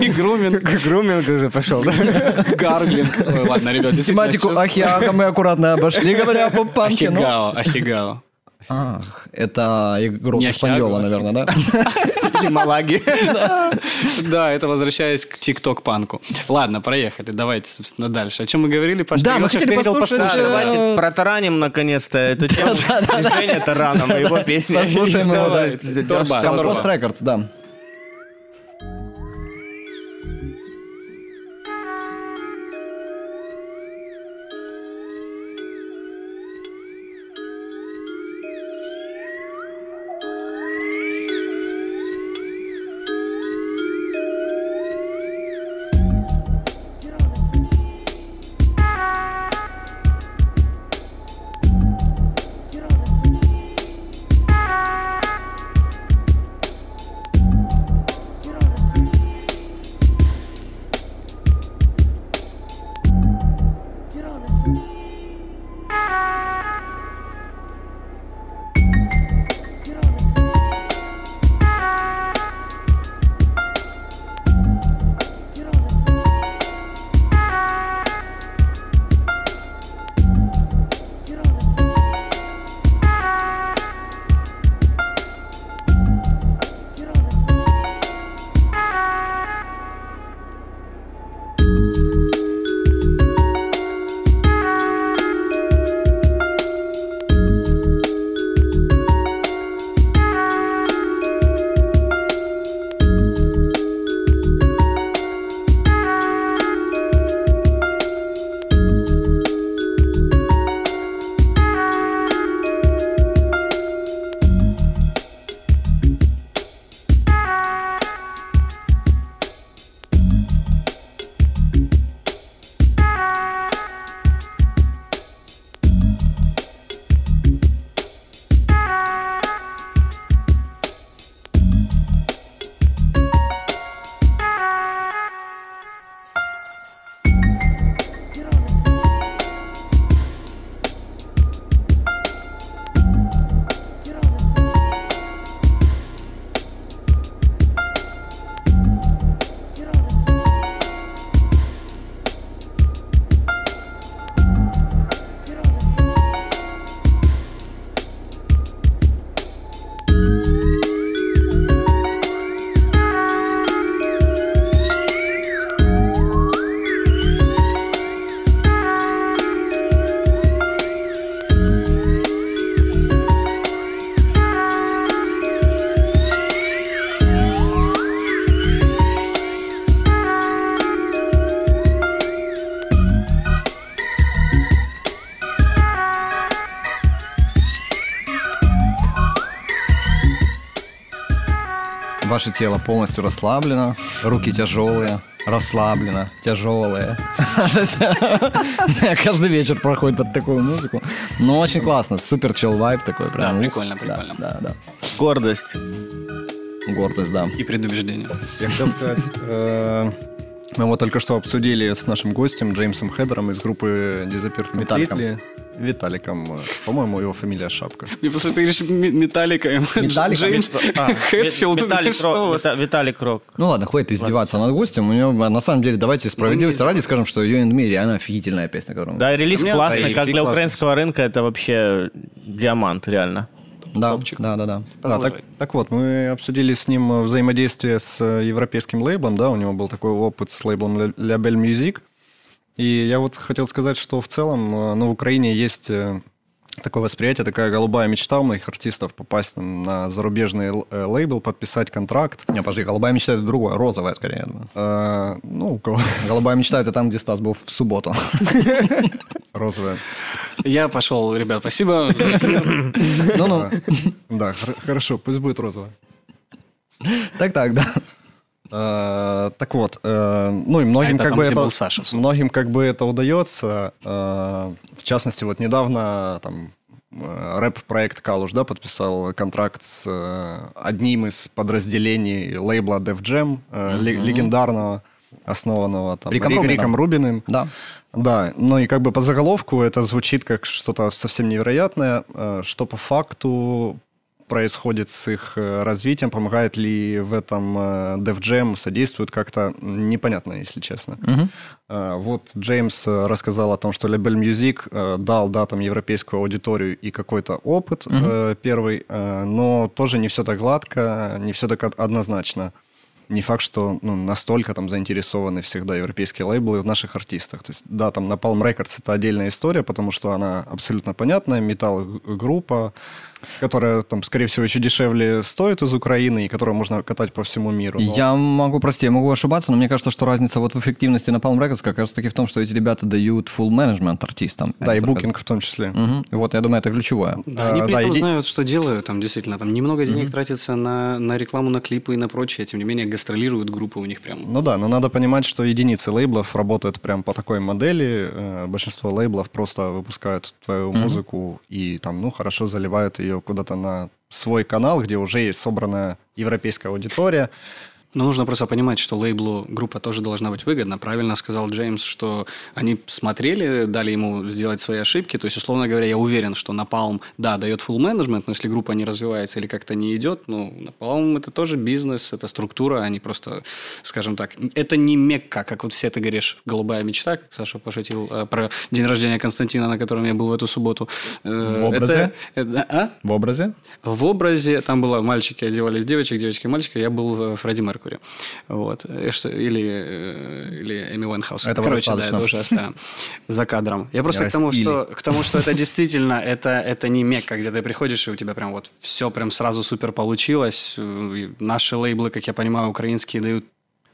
И груминг. Груминг уже пошел, да? Гарглинг. Ладно, ребят, Тематику Ахиага мы аккуратно обошли, говоря о поп-панке. но- Ахигао, Ахигао. Ах, это игрок Не Испаньола, наверное, да? Или Малаги. Да, это возвращаясь к тикток-панку. Ладно, проехали, давайте, собственно, дальше. О чем мы говорили? Паш, Да, мы хотел- хотели послушать, э, давайте протараним наконец-то эту тему. Движение тараном его песни. Послушаем его, да. Идёшь Торба, там Торба. Компост Рекордс, да. Ваше тело полностью расслаблено, руки тяжелые, расслаблено, тяжелые. Каждый вечер проходит под такую музыку. Но очень классно, супер чел вайб такой. прям. Да, прикольно, прикольно. Да, да, Гордость. да. Гордость, да. И предубеждение. Я хотел сказать, э, мы его только что обсудили с нашим гостем Джеймсом Хедером из группы Disappeared. Completely. Виталиком. э, По-моему, его фамилия Шапка. Мне просто ты говоришь ме- Металлика, и Металлика? Джеймс А, Хэтфилд. Виталик Рок. Ну ладно, хватит издеваться над гостем. У него, на самом деле, давайте справедливости ради скажем, что You and Me реально офигительная песня, которую... Да, релиз А классный, как для украинского рынка это вообще диамант, реально. да, топчик. да, да, да. Да, так, так вот, мы обсудили с ним взаимодействие с э, европейским лейблом, да, у него был такой опыт с лейблом Label Music. И я вот хотел сказать, что в целом э, на Украине есть э, такое восприятие, такая голубая мечта у многих артистов попасть там, на зарубежный э, лейбл, подписать контракт. Не, подожди, голубая мечта это другое, розовая скорее, я думаю. Э, ну, у кого Голубая мечта это там, где Стас был в субботу. розовая. Я пошел, ребят, спасибо. Ну-ну. Да, хор- хорошо, пусть будет розовая. Так-так, да. Э, Так вот, э, ну и многим А как бы это Саша, многим как бы это удается. Э, В частности, вот недавно там рэп-проект Калуш, да, подписал контракт с одним из подразделений лейбла Def Jam, ле- легендарного, основанного там Риком Рик- Рубином. Риком Рубиным. Да. Да, ну и как бы по заголовку это звучит как что-то совсем невероятное, что по факту происходит с их э, развитием, помогает ли в этом э, Def Jam, содействует как-то, непонятно, если честно. Э, Вот Джеймс э, рассказал о том, что Label Music дал, да, там европейскую аудиторию и какой-то опыт э, первый, но тоже не все так гладко, не все так од- однозначно. Не факт, что ну, настолько там заинтересованы всегда европейские лейблы в наших артистах. То есть, да, там Napalm Records это отдельная история, потому что она абсолютно понятная, металл-группа, которая там, скорее всего, еще дешевле стоит из Украины и которую можно катать по всему миру. Но- Я могу, прости, я могу ошибаться, но мне кажется, что разница вот в эффективности на Palm Records как раз таки в том, что эти ребята дают full management артистам. Да, а и только- букинг в том числе. И Вот, я думаю, это ключевое. Да, они А, при да, этом иди- знают, что делают. Там действительно там немного денег тратится на, на рекламу, на клипы и на прочее. Тем не менее, гастролируют группы у них прям. Ну да, но надо понимать, что единицы лейблов работают прям по такой модели. Э, Большинство лейблов просто выпускают твою музыку и там, ну, хорошо заливают ее куда-то на свой канал, где уже есть собранная европейская аудитория. Но нужно просто понимать, что лейблу группа тоже должна быть выгодна. Правильно сказал Джеймс, что они смотрели, дали ему сделать свои ошибки. То есть, условно говоря, я уверен, что Napalm, да, дает full management, но если группа не развивается или как-то не идет, ну, Napalm это тоже бизнес, это структура, они просто, скажем так, это не мекка, как вот все ты говоришь, голубая мечта, как Саша пошутил э, про день рождения Константина, на котором я был в эту субботу. Э, В образе? это- это- а? В образе? В образе, там было мальчики одевались девочек, девочки мальчика, я был э, Фредди Меркури. Вот. Или, э, или Эми Уайнхаус. Этого Короче, да, это оставим за кадром. Я просто Я к тому, что, к тому, что это действительно, это, это не мекка, где ты приходишь, и у тебя прям вот все прям сразу супер получилось. Наши лейблы, как я понимаю, украинские дают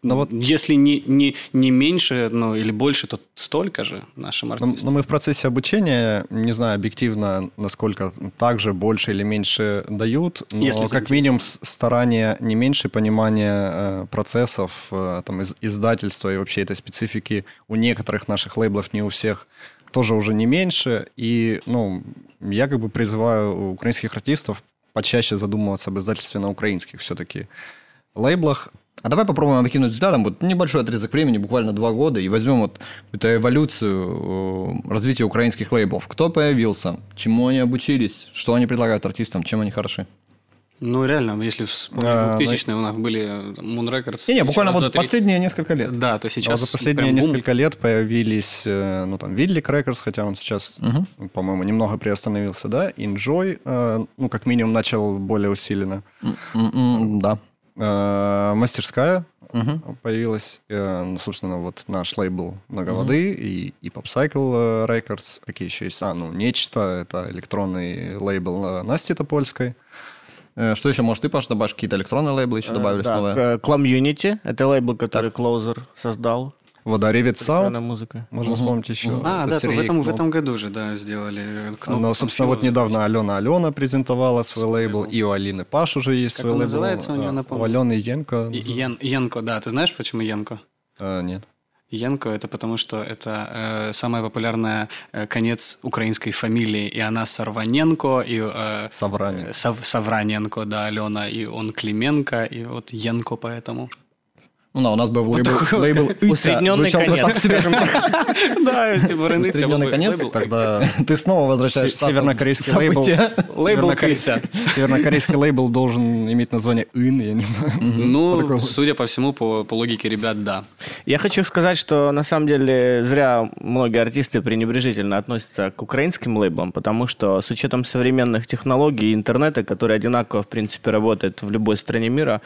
Ну вот- если не, не, не меньше, ну, или больше, то столько же нашим Но, артистам. но мы в процессе обучения, не знаю объективно, насколько так же, больше или меньше дают, но Если как минимум старание не меньше понимания э, процессов, э, там, из- издательства и вообще этой специфики у некоторых наших лейблов, не у всех, тоже уже не меньше. И, ну, я как бы призываю украинских артистов почаще задумываться об издательстве на украинских все-таки лейблах, А давай попробуем обкинуть взглядом вот небольшой отрезок времени, буквально два года, и возьмем вот эту эволюцию э, развития украинских лейблов. Кто появился, чему они обучились, что они предлагают артистам, чем они хороши. Ну, реально, если вспомнить А, 2000-е, у нас были там, Moon Records. Не-не, буквально еще раз, вот последние несколько лет. Да, то А сейчас за последние бум. несколько лет появились, э, ну, там, Видлик Records, хотя он сейчас, по-моему, немного приостановился, да? Enjoy, э, ну, как минимум, начал более усиленно. Да. Э, Мастерская появилась. Э, Ну, собственно, вот наш лейбл «Много воды» и, и Popcycle э, Records. Какие еще есть? А, ну, «Нечто» — это электронный лейбл э, Насти Топольской. Э, Что еще, может, ты, Паш, добавишь какие-то электронные лейблы еще добавились Да, новые? к- Community. Это лейбл, который Closer создал. «Вода Ревит Электронная Саунд». музыка. Можно вспомнить еще. А, Это да, то в этом, в этом году же, да, сделали. э, Кноп, Но, собственно, вот недавно есть. Алена Алена презентовала свой лейбл, и у Алины Паш уже есть Как свой он лейбл. называется, у неё А, напомню? У Алены Енко. И- Ян- Янко, да, ты знаешь, почему Янко? А, нет. Янко это потому, что это э, самая популярная э, конец украинской фамилии, и она Сарваненко, и э, Саврани. Сав- Савраненко, да, Алена, и он Клименко, и вот Янко поэтому. Ну да, у нас был лейбл, лейбл. Усредненный конец. так себе. Да, типа Ренытя Усредненный конец? лейбл. Тогда Ты снова возвращаешься Се- севернокорейский лейбл. Лейбл. Севернокорейский лейбл должен иметь название ИН, я не знаю. Ну, судя по всему, по, по логике ребят, да. Я хочу сказать, что на самом деле зря многие артисты пренебрежительно относятся к украинским лейблам, потому что с учетом современных технологий и интернета, который одинаково, в принципе, работает в любой стране мира,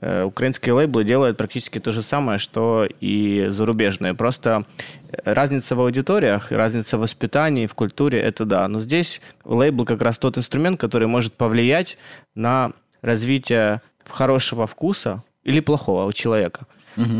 украинские лейблы делают практически то же самое, что и зарубежные. Просто э, разница в аудиториях, разница в воспитании, в культуре, это да. Но здесь лейбл как раз тот инструмент, который может повлиять на развитие хорошего вкуса или плохого у человека.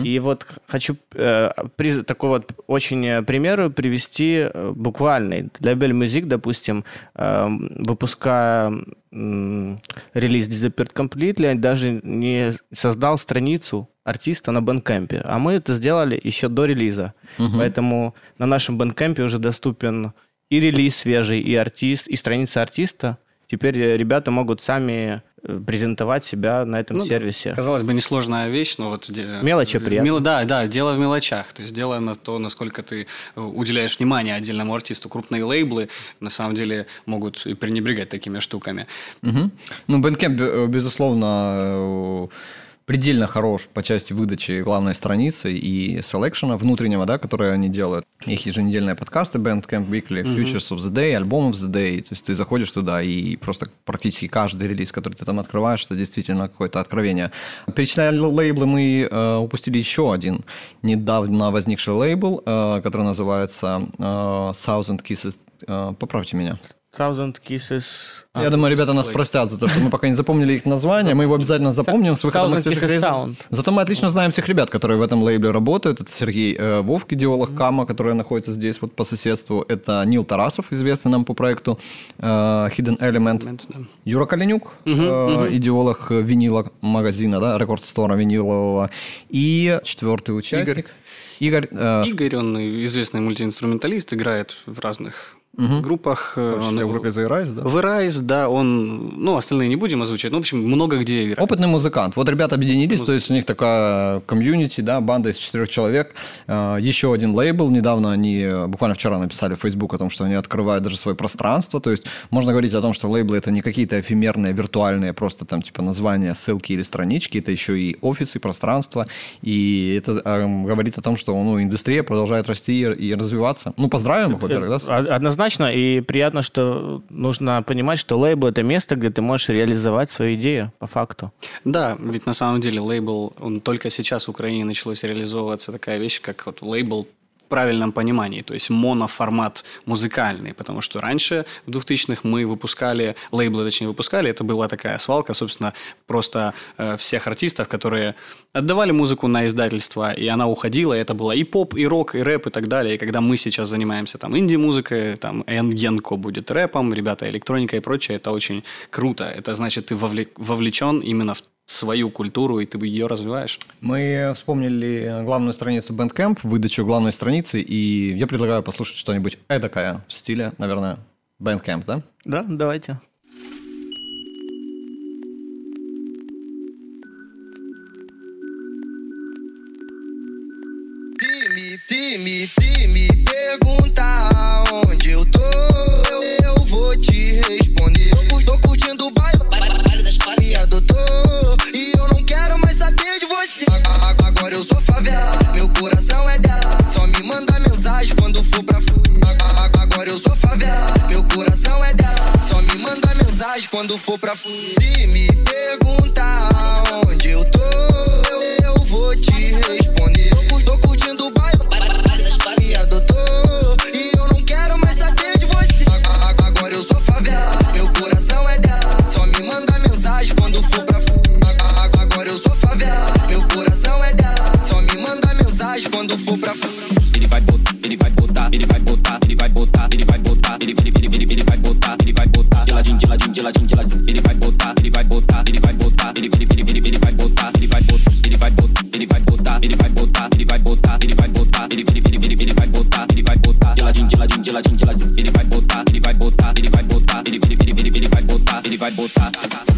И вот хочу э, при- такой вот очень э, пример привести э, буквальный. Для Bell Music, допустим, э, выпуская м, релиз Disappeared Completely, даже не создал страницу артиста на Bandcamp, а мы это сделали еще до релиза. Поэтому на нашем Bandcamp уже доступен и релиз свежий, и артист, и страница артиста. Теперь э, ребята могут сами э, презентовать себя на этом Ну сервисе. Казалось бы, несложная вещь, но вот... Мелочи приятно. Мел- Да, да, дело в мелочах. То есть дело на то, насколько ты э, уделяешь внимание отдельному артисту. Крупные лейблы, на самом деле, могут и пренебрегать такими штуками. Мгм. Ну, Bandcamp, э, безусловно, э, предельно хорош по части выдачи главной страницы и селекшена внутреннего, да, которые они делают. Их еженедельные подкасты Bandcamp Weekly, Futures of the Day, Album of the Day. То есть ты заходишь туда и просто практически каждый релиз, который ты там открываешь, это действительно какое-то откровение. Перечисляя лейблы, мы э, упустили еще один недавно возникший лейбл, э, который называется э, Thousand Kisses. Э, поправьте меня. Thousand Kisses... Я думаю, ребята нас простят за то, что мы пока не запомнили их название. Мы его обязательно запомним с выходом Thousand их свежих. Sound. Зато мы отлично знаем всех ребят, которые в этом лейбле работают. Это Сергей э, Вовк, идеолог Кама, который находится здесь вот по соседству. Это Нил Тарасов, известный нам по проекту э, Hidden Element. Момент, да. Юра Калинюк, э, идеолог винила магазина, да, рекорд-стора винилового. И четвертый участник. Игорь. э, с- Игорь, он известный мультиинструменталист, играет в разных группах. В том числе в группе The Rise, да? В Rise, да, он... Ну, остальные не будем озвучивать. Ну, в общем, много где играет. Опытный музыкант. Вот ребята объединились, то есть у них такая комьюнити, да, банда из четырех человек. Э, Еще один лейбл. Недавно они, э, буквально вчера написали в Facebook о том, что они открывают даже свое пространство. То есть можно говорить о том, что лейблы это не какие-то эфемерные, виртуальные, просто там типа названия, ссылки или странички. Это еще и офисы, пространство. И это э, говорит о том, что ну, индустрия продолжает расти и развиваться. Ну, поздравим их, во-первых, да? с- Од- Однозначно, и приятно, что нужно понимать, что лейбл – это место, где ты можешь реализовать свою идею, по факту. Да, ведь на самом деле лейбл, он только сейчас в Украине началась реализовываться такая вещь, как вот лейбл правильном понимании, то есть моноформат музыкальный, потому что раньше, в 2000-х, мы выпускали, лейблы, точнее, выпускали, это была такая свалка, собственно, просто э, всех артистов, которые отдавали музыку на издательство, и она уходила, и это было и поп, и рок, и рэп, и так далее, и когда мы сейчас занимаемся там инди-музыкой, там Энгенко будет рэпом, ребята электроника и прочее, это очень круто, это значит, ты вовле- вовлечен именно в свою культуру, и ты ее развиваешь. Мы вспомнили главную страницу Bandcamp, выдачу главной страницы, и я предлагаю послушать что-нибудь эдакое в стиле, наверное, Bandcamp, да? Да, давайте. Se me, se me, perguntar onde eu tô, eu, eu vou te responder. eu sou favela. Meu coração é dela. Só me manda mensagem quando for pra fuga. Agora eu sou favela. Meu coração é dela. Só me manda mensagem quando for pra fuga. Se me perguntar onde eu tô, eu vou te responder. Vai botar.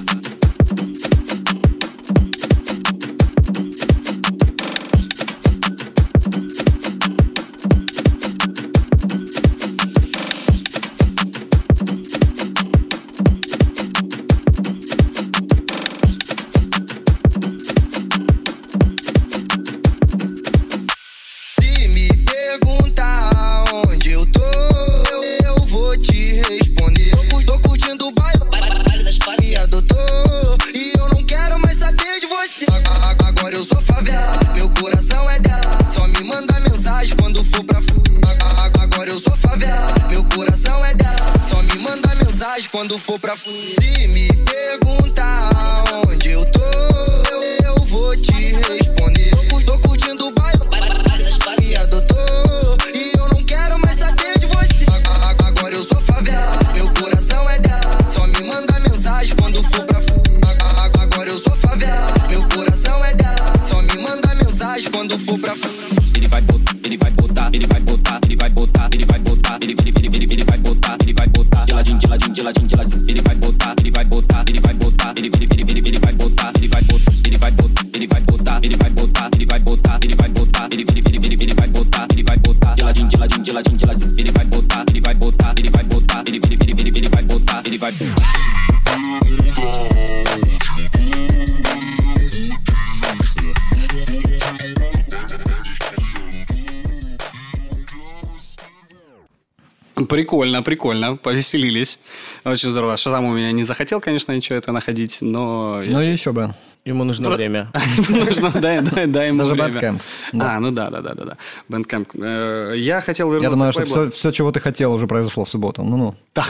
Прикольно, прикольно, повеселились. Очень здорово. Шазам у меня не захотел, конечно, ничего это находить, но... Ну еще бы. Ему нужно время. Нужно, дай, дай, дай ему Даже время. Bandcamp. Да. А, ну да, да, да, да, да. Bandcamp. Э, Я хотел вернуться Я думаю, что все, все, чего ты хотел, уже произошло в субботу. Ну-ну.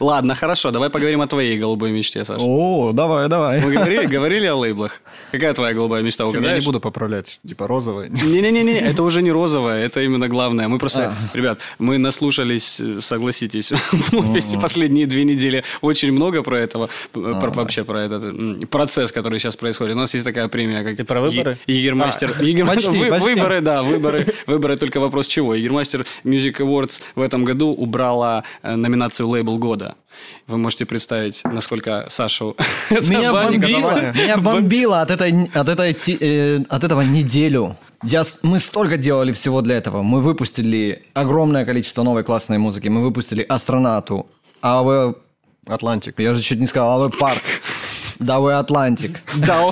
Ладно, хорошо, давай поговорим о твоей голубой мечте, Саша. О, давай, давай. Мы говорили, говорили о лейблах. Какая твоя голубая мечта, Я угадаешь? не буду поправлять, типа розовый. Не-не-не, это уже не розовое, это именно главное. Мы просто, А. ребят, мы наслушались, согласитесь, в офисе последние две недели очень много про этого, А. про- вообще про этот процесс, который сейчас происходит. У нас есть такая премия, как... Ты про выборы? Егермастер. Егермастер- Почти, вы- почти. Выборы, да, выборы. Выборы только вопрос чего. Егермастер Music Awards в этом году убрала э, номинацию «Лейбл года». Вы можете представить, насколько Сашу... Меня бомбило, меня бомбило от этой, от этой, э, от этого неделю. Я, мы столько делали всего для этого. Мы выпустили огромное количество новой классной музыки. Мы выпустили Астронату, АВ... Атлантик. Я же чуть не сказал АВ Парк. Давай Атлантик. Да,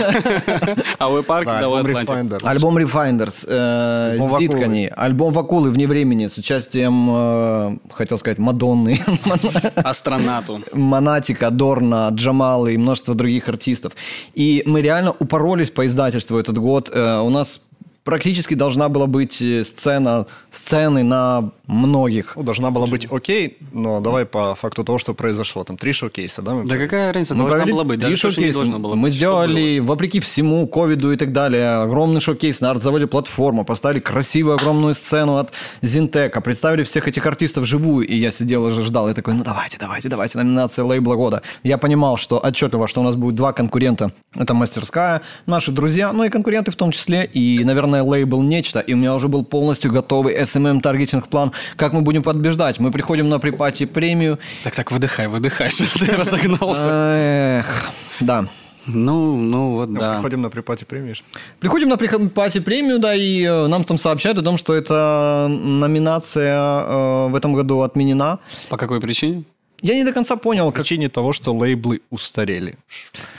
а вы парк, Да, да, вы альбом Атлантик. Refinders. Альбом Refiners, э, Альбом Вакулы. Зиткани, альбом Вакулы вне времени с участием, э, хотел сказать, Мадонны, Астронату. Монатика, Дорна, Джамалы и множество других артистов. И мы реально упоролись по издательству этот год. Э, У нас практически должна была быть сцена, сцены на многих. Ну, должна была быть окей, но давай по факту того, что произошло. Там три шоу-кейса, да? мы Да какая разница, Мы должна провели была быть, три шоу-кейса. должно было Мы сделали, вопреки всему, ковиду и так далее, огромный шоу-кейс на арт-заводе «Платформа», поставили красивую огромную сцену от Зинтека, представили всех этих артистов живую, и я сидел уже ждал, и такой, ну давайте, давайте, давайте, номинация лейбла года. Я понимал, что отчетливо, что у нас будет два конкурента. Это мастерская, наши друзья, ну и конкуренты в том числе, и, наверное, лейбл нечто, и у меня уже был полностью готовый SMM таргетинг план, как мы будем побеждать. Мы приходим на pre-party премию, Так, так, выдыхай, выдыхай, что ты разогнался. Эх, да. Ну, ну вот, Ну, да. Приходим на pre-party ли? Приходим на припати премию, да, и э, нам там сообщают о том, что эта номинация э, в этом году отменена. По какой причине? Я не до конца понял, По как... причине того, что лейблы устарели.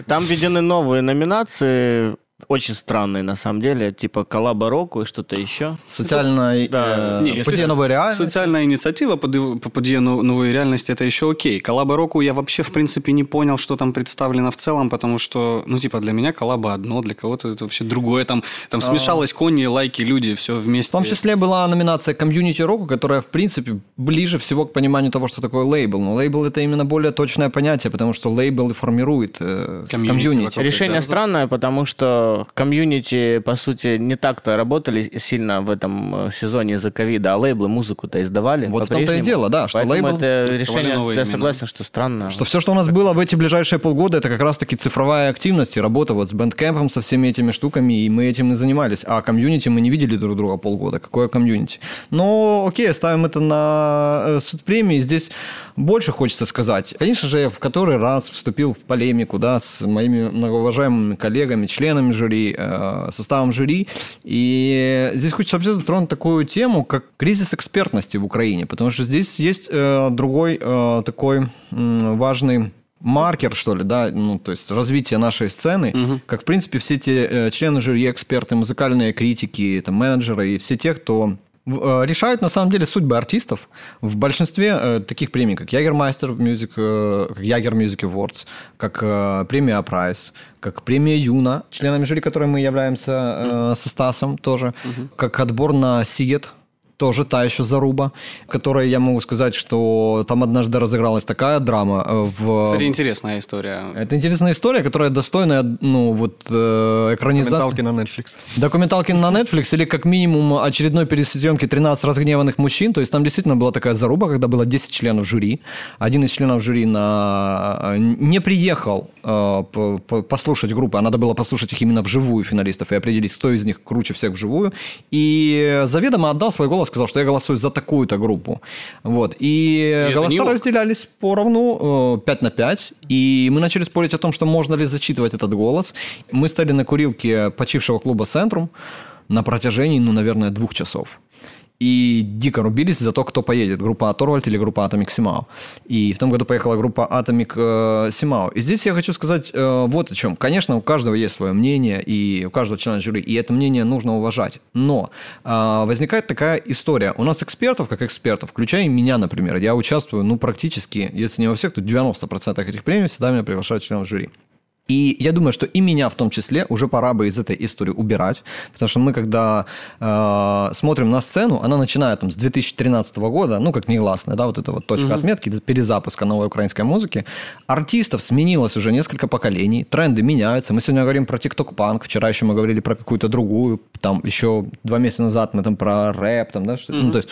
Там введены новые номинации. Очень странные на самом деле, типа коллаба року и что-то еще. Социальная Да. э, Не, новой реальности. Социальная инициатива по д- по подъему ну- новой реальности это еще окей. Коллаба року я вообще в принципе не понял, что там представлено в целом, потому что, ну типа для меня коллаба одно, для кого-то это вообще другое. Там, там смешалось кони, лайки, люди, все вместе. В том числе была номинация комьюнити року, которая, в принципе, ближе всего к пониманию того, что такое лейбл. Но лейбл это именно более точное понятие, потому что лейбл и формирует э, Комьюнити комьюнити. Решение да. странное, потому что комьюнити, по сути, не так-то работали сильно в этом э, сезоне из-за ковида, а лейблы музыку-то издавали Вот в том-то и дело, да, что Поэтому лейбл- это решение, я имена. согласен, что странно. Что все, что у нас было в эти ближайшие полгода, это как раз-таки цифровая активность и работа вот с Bandcamp ом, со всеми этими штуками, и мы этим и занимались. А комьюнити мы не видели друг друга полгода. Какое комьюнити? Но окей, оставим это на э, суд премии. Здесь больше хочется сказать. Конечно же, я в который раз вступил в полемику да, с моими многоуважаемыми коллегами, членами жюри, э, составом жюри. И здесь хочется вообще затронуть такую тему, как кризис экспертности в Украине. Потому что здесь есть э, другой э, такой важный маркер, что ли, да, ну, то есть развитие нашей сцены, как, в принципе, все те э, члены жюри, эксперты, музыкальные критики, там, менеджеры и все те, кто решают, на самом деле, судьбы артистов в большинстве э, таких премий, как Ягермастер Music, э, как Ягер Music Awards, как э, премия Прайс, как премия Юна, членами жюри которой мы являемся э, со Стасом тоже, как отбор на Сигет, тоже та еще заруба, которая, я могу сказать, что там однажды разыгралась такая драма э, в... Кстати, интересная история. Это интересная история, которая достойна, ну, вот, э, экранизации. Менталки на Netflix. Документалки на Netflix или как минимум очередной пересъемки 13 разгневанных мужчин. То есть там действительно была такая заруба, когда было 10 членов жюри. Один из членов жюри на... не приехал э, по- по- послушать группы, а надо было послушать их именно вживую финалистов и определить, кто из них круче всех вживую. И заведомо отдал свой голос, сказал, что я голосую за такую-то группу. Вот. И, это голоса разделялись поровну, э, 5 на 5. И мы начали спорить о том, что можно ли зачитывать этот голос. Мы стали на курилке почившего клуба «Центрум» на протяжении, ну, наверное, двух часов. И дико рубились за то, кто поедет, группа Торвальд или группа Atomic Simao. И в том году поехала группа Atomic э, Simao. И здесь я хочу сказать э, вот о чем. Конечно, у каждого есть свое мнение, и у каждого члена жюри, и это мнение нужно уважать. Но э, возникает такая история. У нас экспертов, как экспертов, включая и меня, например, я участвую, ну, практически, если не во всех, то 90% этих премий всегда меня приглашают членов жюри. И я думаю, что и меня в том числе уже пора бы из этой истории убирать, потому что мы, когда э, смотрим на сцену, она начинает там с 2013 года, ну, как негласная, да, вот эта вот точка отметки, перезапуска новой украинской музыки. Артистов сменилось уже несколько поколений, тренды меняются. Мы сегодня говорим про TikTok-панк, вчера еще мы говорили про какую-то другую, там еще два месяца назад мы там про рэп, там, да, что ну, то есть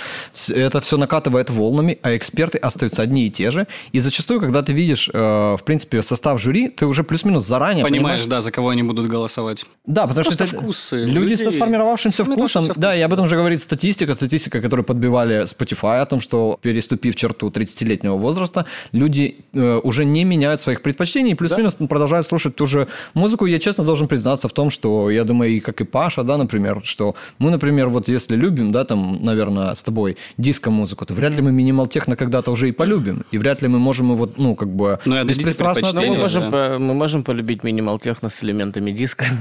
это все накатывает волнами, а эксперты остаются одни и те же. И зачастую, когда ты видишь, э, в принципе, состав жюри, ты уже плюс-минус заранее Понимаешь, да, за кого они будут голосовать. да, потому Просто что это вкусы люди людей. со сформировавшимся вкусом. Сформировавшимся Да, и об этом уже говорит статистика. Статистика, которую подбивали Spotify, о том, что переступив черту 30-летнего возраста, люди э, уже не меняют своих предпочтений плюс-минус продолжают слушать ту же музыку. Я честно должен признаться в том, что я думаю, и как и Паша, да, например, что мы, например, вот если любим, да, там, наверное, с тобой диско-музыку, то вряд ли мы минимал техно когда-то уже и полюбим. И вряд ли мы можем его, ну, как бы... Ну отдадите беспристрастно мы, можем, да. мы можем полюбить минимал техно с элементами диска.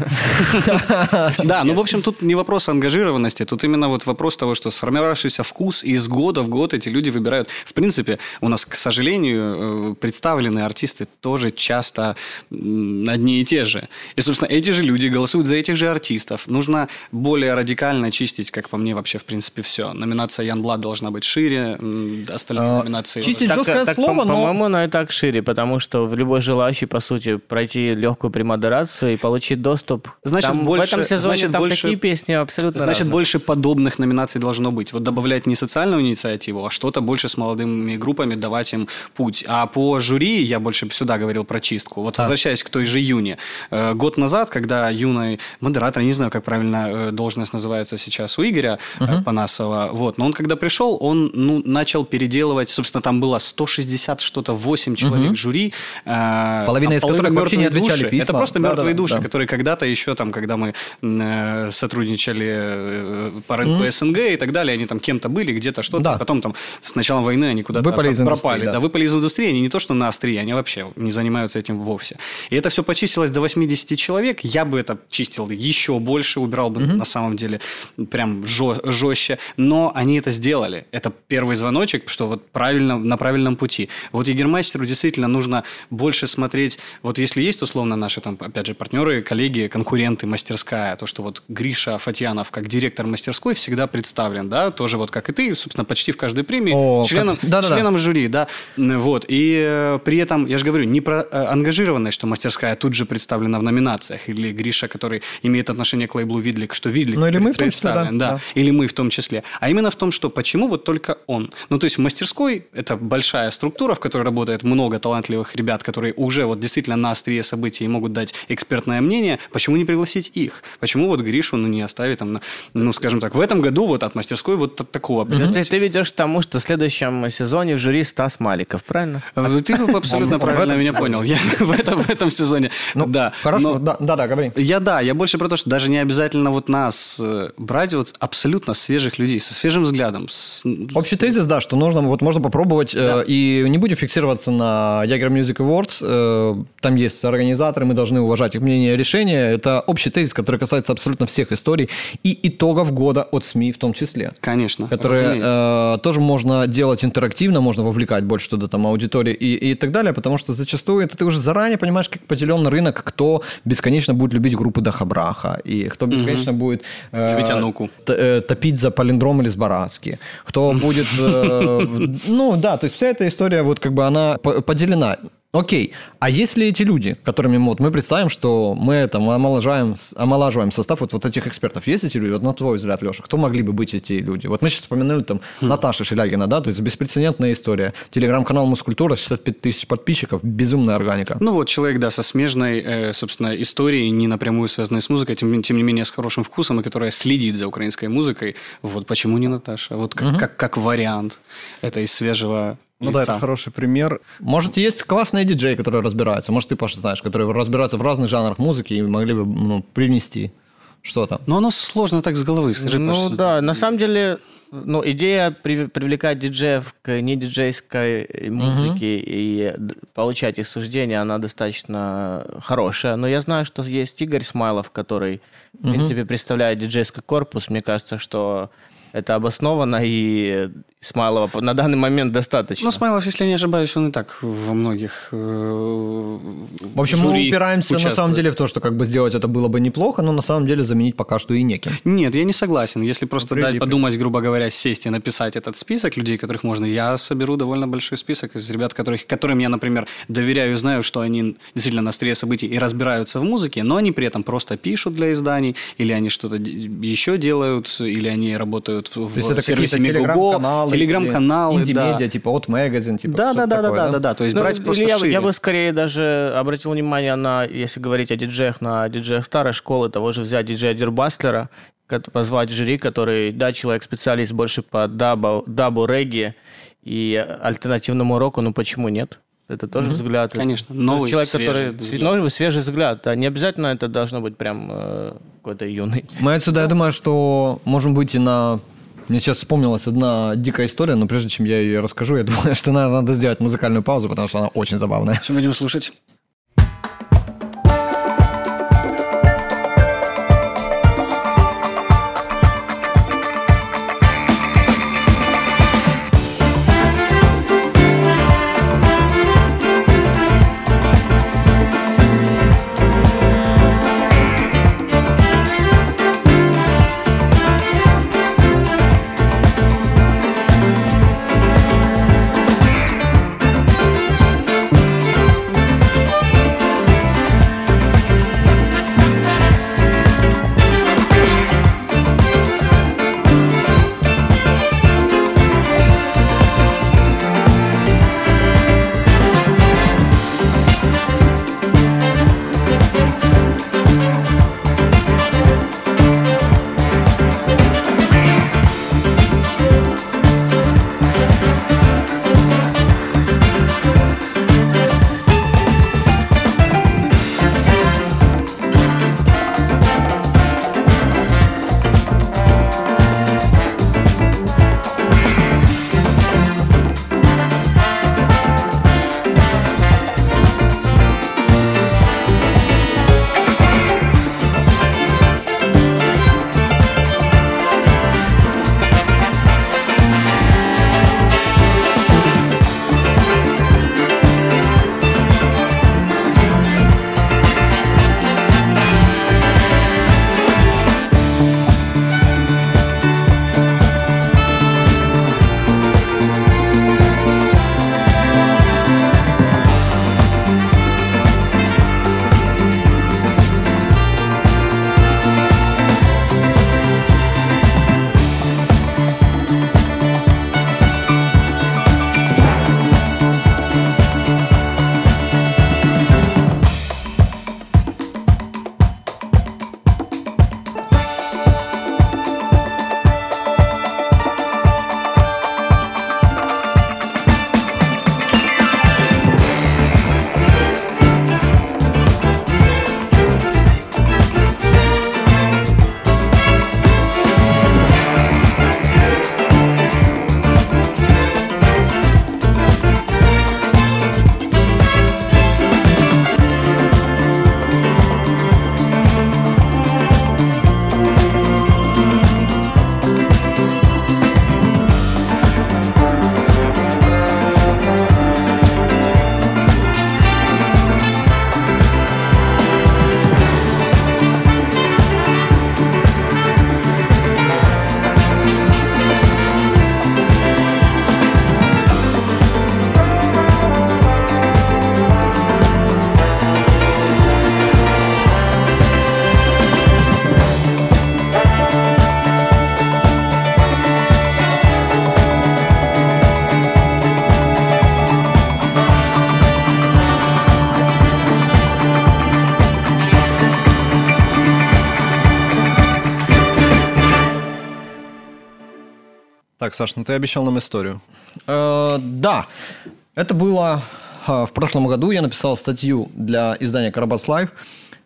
Да, ну, в общем, тут не вопрос ангажированности, тут именно вот вопрос того, что сформировавшийся вкус, и из года в год эти люди выбирают. В принципе, у нас, к сожалению, э, представленные артисты тоже часто одни и те же. И, собственно, эти же люди голосуют за этих же артистов. Нужно более радикально чистить, как по мне, вообще, в принципе, все. Номинация Ян Блад должна быть шире, остальные А, номинации... чистить Так, жесткое слово, но... По-моему, оно и так шире, потому что в любой желающий, по сути, пройти легкую премодерацию и получить доступ. Значит, Там больше- в этом сезоне значит, там больше- такие песни абсолютно Значит, разные. больше подобных номинаций должно быть. Вот добавлять не социальную инициативу, а что-то больше с молодыми группами, давать им путь. А по жюри я больше сюда говорил про чистку. Вот возвращаясь к той же Юне. Э, Год назад, когда юный модератор, не знаю, как правильно э, должность называется сейчас у Игоря э, Панасова, вот, но он когда пришел, он ну, начал переделывать, собственно, там было 160 что-то 8 человек жюри. э, Половина из половина которых вообще не они отвечали души. письма. Это просто Да, мертвые да, души, да. которые когда-то еще там, когда мы э, сотрудничали э, по рынку СНГ и так далее, они там кем-то были, где-то что-то, Да. а потом там с началом войны они куда-то пропали. индустрии, да. да, выпали из индустрии, они не то что на острие, они вообще не занимаются этим вовсе. И это все почистилось до 80 человек. Я бы это чистил еще больше, убирал бы на самом деле прям жестче. Но они это сделали. Это первый звоночек, что вот правильно, на правильном пути. Вот Егермайстеру действительно нужно больше смотреть. Вот если есть условно наши там, опять же, партнеры, коллеги, конкуренты, мастерская, то, что вот Гриша Фатьянов как директор мастерской всегда представлен, да, тоже вот как и ты, собственно, почти в каждой премии, О, членом, как- членом жюри, да, вот, и э, при этом, я же говорю, не про э, ангажированность, что мастерская тут же представлена в номинациях, или Гриша, который имеет отношение к лейблу Видлик, что Видлик Ну, или мы в том числе, да, да, да. или мы в том числе, а именно в том, что почему вот только он. Ну, то есть в мастерской это большая структура, в которой работает много талантливых ребят, которые уже вот действительно на острие событий и могут дать экспертное мнение, почему не пригласить их? Почему вот Гришу ну, не оставить там, ну, скажем так, в этом году вот от мастерской вот от такого Да Ты, ты ведешь к тому, что в следующем сезоне в жюри Стас Маликов, правильно? Э, Ты абсолютно правильно меня понял. Я в этом, в этом сезоне. Ну, да. Хорошо, да, да, да, говори. Я да, я больше про то, что даже не обязательно вот нас э, брать вот абсолютно свежих людей, со свежим взглядом. с- Общий тезис, да, что нужно, вот можно попробовать, э, и не будем фиксироваться на Jager Music Awards, э, там есть организаторы, мы должны уважать их мнение и решения, это общий тезис, который касается абсолютно всех историй и итогов года от СМИ в том числе. Конечно. которые э, тоже можно делать интерактивно, можно вовлекать больше туда там аудитории и, и так далее, потому что зачастую это ты уже заранее понимаешь, как поделен рынок, кто бесконечно будет любить группу Дахабраха, и кто бесконечно будет э, Любить Ануку. т- э, топить за палиндром или Сбарадский, кто будет... э, ну да, то есть вся эта история вот как бы она по- поделена. Окей, а если эти люди, которыми вот мы представим, что мы там омоложаем, с- омолаживаем состав вот, вот этих экспертов, есть эти люди, вот на твой взгляд, Леша, кто могли бы быть эти люди? Вот мы сейчас вспомянули там Наташа Шелягина, да, то есть беспрецедентная история. Телеграм-канал Мускультура, 65 тысяч подписчиков, безумная органика. Ну вот человек, да, со смежной, э, собственно, историей, не напрямую связанной с музыкой, тем, тем не менее с хорошим вкусом, и которая следит за украинской музыкой. Вот почему не Наташа? Вот как, как, как вариант. Это из свежего Ну да, лица. это хороший пример. Может, есть классные диджеи, которые разбираются. Может, ты, Паша, знаешь, которые разбираются в разных жанрах музыки и могли бы ну, привнести что-то. Но оно сложно так с головы, скажи, ну Паш. да, на самом деле, ну, идея при- привлекать диджеев к недиджейской музыке и д- получать их суждения, она достаточно хорошая. Но я знаю, что есть Игорь Смайлов, который, в принципе, представляет диджейский корпус. Мне кажется, что это обоснованно, и Смайлова на данный момент достаточно. Ну, Смайлов, если я не ошибаюсь, он и так во многих э, В общем, мы упираемся на самом деле в то, что как бы сделать это было бы неплохо, но на самом деле заменить пока что и неким. Нет, я не согласен. Если просто Прилипли. дать подумать, грубо говоря, сесть и написать этот список людей, которых можно, я соберу довольно большой список из ребят, которых, которым я, например, доверяю и знаю, что они действительно на острие событий и разбираются в музыке, но они при этом просто пишут для изданий, или они что-то еще делают, или они работают в, То есть это в сервисе какие-то Мегого, телеграм-каналы, телеграм-каналы, да. инди-медиа, типа от Magazine, типа Да, да, да, да, такое, да, да, да. То есть Ну, брать просто я, шире. я бы скорее даже обратил внимание на, если говорить о диджеях, на диджеях старой школы, того же взять диджея Дюрбастлера, кот- позвать в жюри, который, да, человек-специалист больше по дабу, дабу регги и альтернативному року, ну почему нет? Это тоже взгляд. Конечно, новый, человек, свежий который взгляд. новый, свежий взгляд. Да, не обязательно это должно быть прям э, какой-то юный. Мы отсюда, я думаю, что можем выйти на... Мне сейчас вспомнилась одна дикая история, но прежде чем я ее расскажу, я думаю, что, наверное, надо сделать музыкальную паузу, потому что она очень забавная. Все будем слушать. Так, Саш, ну ты обещал нам историю. Э, да, это было э, в прошлом году. Я написал статью для издания «Карабас Лайв».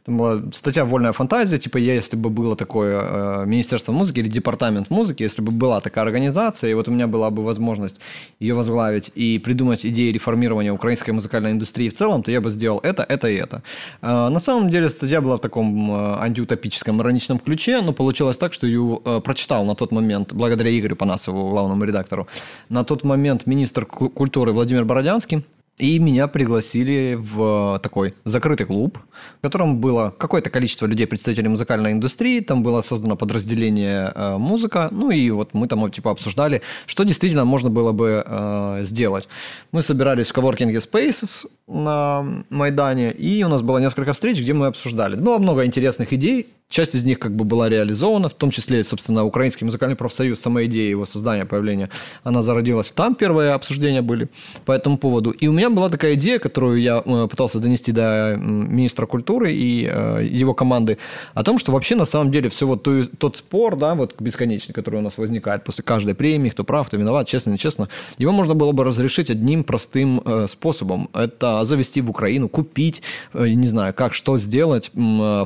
Там была статья «Вольная фантазия», типа если бы было такое э, Министерство музыки или Департамент музыки, если бы была такая организация, и вот у меня была бы возможность ее возглавить и придумать идеи реформирования украинской музыкальной индустрии в целом, то я бы сделал это, это и это. Э, на самом деле статья была в таком э, антиутопическом, ироничном ключе, но получилось так, что ее э, прочитал на тот момент, благодаря Игорю Панасову, главному редактору, на тот момент министр ку- культуры Владимир Бородянский, и меня пригласили в такой закрытый клуб, в котором было какое-то количество людей, представителей музыкальной индустрии. Там было создано подразделение э, музыка. Ну и вот мы там типа обсуждали, что действительно можно было бы э, сделать. Мы собирались в коворкинге Spaces на Майдане, и у нас было несколько встреч, где мы обсуждали. Было много интересных идей, Часть из них как бы была реализована, в том числе, собственно, Украинский музыкальный профсоюз, сама идея его создания, появления, она зародилась. Там первые обсуждения были по этому поводу. И у меня была такая идея, которую я э, пытался донести до министра культуры и э, его команды, о том, что вообще на самом деле все вот то- тот спор, да, вот бесконечный, который у нас возникает после каждой премии, кто прав, кто виноват, честно, нечестно, его можно было бы разрешить одним простым э, способом. Это завести в Украину, купить, не знаю, как, что сделать, м, э,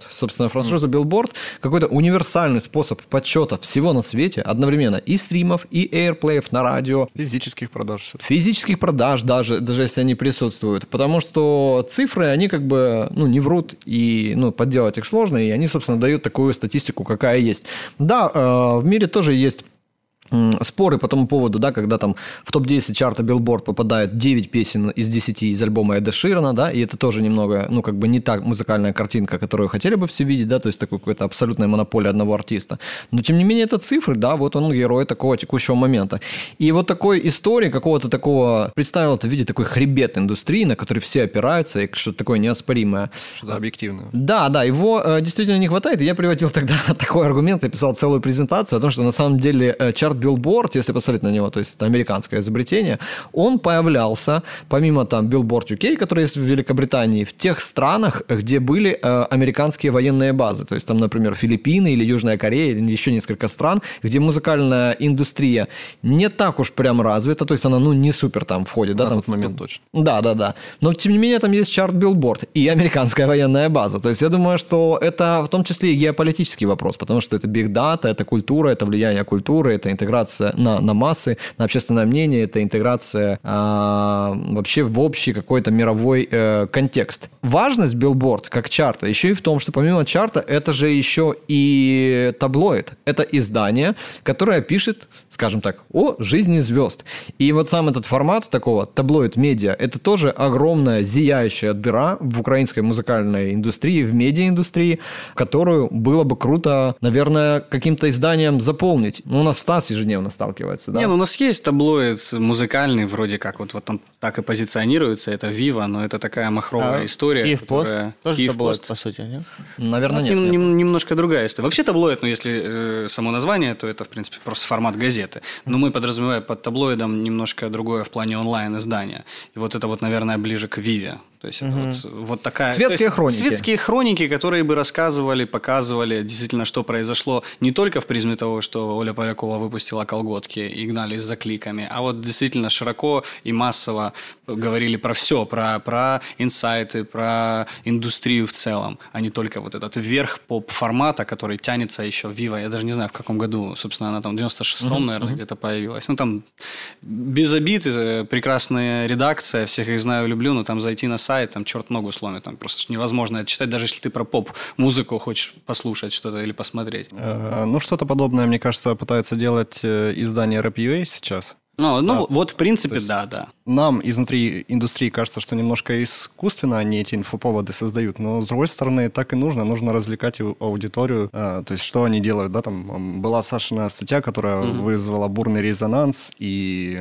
Billboard. Собственно, франшизу Billboard какой-то универсальный способ подсчета всего на свете одновременно и стримов, и эйрплеев на радио, Физических продаж. физических продаж даже, даже если они присутствуют. Потому что цифры, они как бы, ну, не врут, и, ну, подделать их сложно, и они, собственно, дают такую статистику, какая есть. Да, э, в мире тоже есть споры по тому поводу, да, когда там в топ-10 чарта Billboard попадает 9 песен из 10 из альбома Эда Ширана, да, и это тоже немного, ну, как бы не та музыкальная картинка, которую хотели бы все видеть, да, то есть такой какой-то абсолютная монополия одного артиста. Но, тем не менее, это цифры, да, вот он герой такого текущего момента. И вот такой истории, какого-то такого, представил это в виде такой хребет индустрии, на который все опираются, и что-то такое неоспоримое. Что-то объективное. Да, да, его э, действительно не хватает. И я приводил тогда такой аргумент, я писал целую презентацию о том, что на самом деле э, чарт Billboard, если посмотреть на него, то есть это американское изобретение, он появлялся, помимо там Billboard UK, который есть в Великобритании, в тех странах, где были э, американские военные базы. То есть там, например, Филиппины или Южная Корея, или еще несколько стран, где музыкальная индустрия не так уж прям развита, то есть она, ну, не супер там входит. Да, На там тот момент точно. да, да, да. Но тем не менее там есть чарт Билборд и американская военная база. То есть я думаю, что это в том числе и геополитический вопрос, потому что это big data, это культура, это влияние культуры, это интеграция на, на массы, на общественное мнение, это интеграция а, вообще в общий какой-то мировой э, контекст. Важность Билборд как чарта еще и в том, что помимо чарта это же еще и таблоид. Это издание, которое пишет, скажем так, о жизни звезд. И вот сам этот формат такого таблоид медиа, это тоже огромная зияющая дыра в украинской музыкальной индустрии, в медиаиндустрии, которую было бы круто, наверное, каким-то изданием заполнить. Ну, у нас Стас ежедневно сталкивается, да? Не, ну у нас есть таблоид музыкальный, вроде как, вот, вот он так и позиционируется, это Вива, но это такая махровая А история. Киев пост которая- тоже Киев таблоид, пост. по сути, нет? Наверное, Ну, нет. нем- нет. нем- немножко другая история. Вообще таблоид, ну, если э, само название, то это, в принципе, просто формат газеты. Но мы подразумеваем под таблоидом немножко другое в плане онлайн-издания. И вот это вот, наверное, ближе к Виве. То есть это вот, вот такая... Светские есть хроники. Светские хроники, которые бы рассказывали, показывали действительно, что произошло не только в призме того, что Оля Полякова выпустила колготки и гнались за кликами, а вот действительно широко и массово говорили про все, про, про инсайты, про индустрию в целом, а не только вот этот верх поп-формата, который тянется еще Вива. Я даже не знаю, в каком году, собственно, она там в 96-м, наверное, где-то появилась. Ну, там без обид, э, прекрасная редакция, всех их знаю, люблю, но там зайти на сайт, там черт ногу сломит, там просто ж невозможно это читать, даже если ты про поп-музыку хочешь послушать что-то или посмотреть. Э, Ну, что-то подобное, мне кажется, пытается делать э, издание Rap.ua сейчас. Ну, ну Да. вот, в принципе, есть- да, да. Нам изнутри индустрии кажется, что немножко искусственно они эти инфоповоды создают, но с другой стороны так и нужно, нужно развлекать ау- аудиторию, А, то есть что они делают, да, там была Сашина статья, которая вызвала бурный резонанс и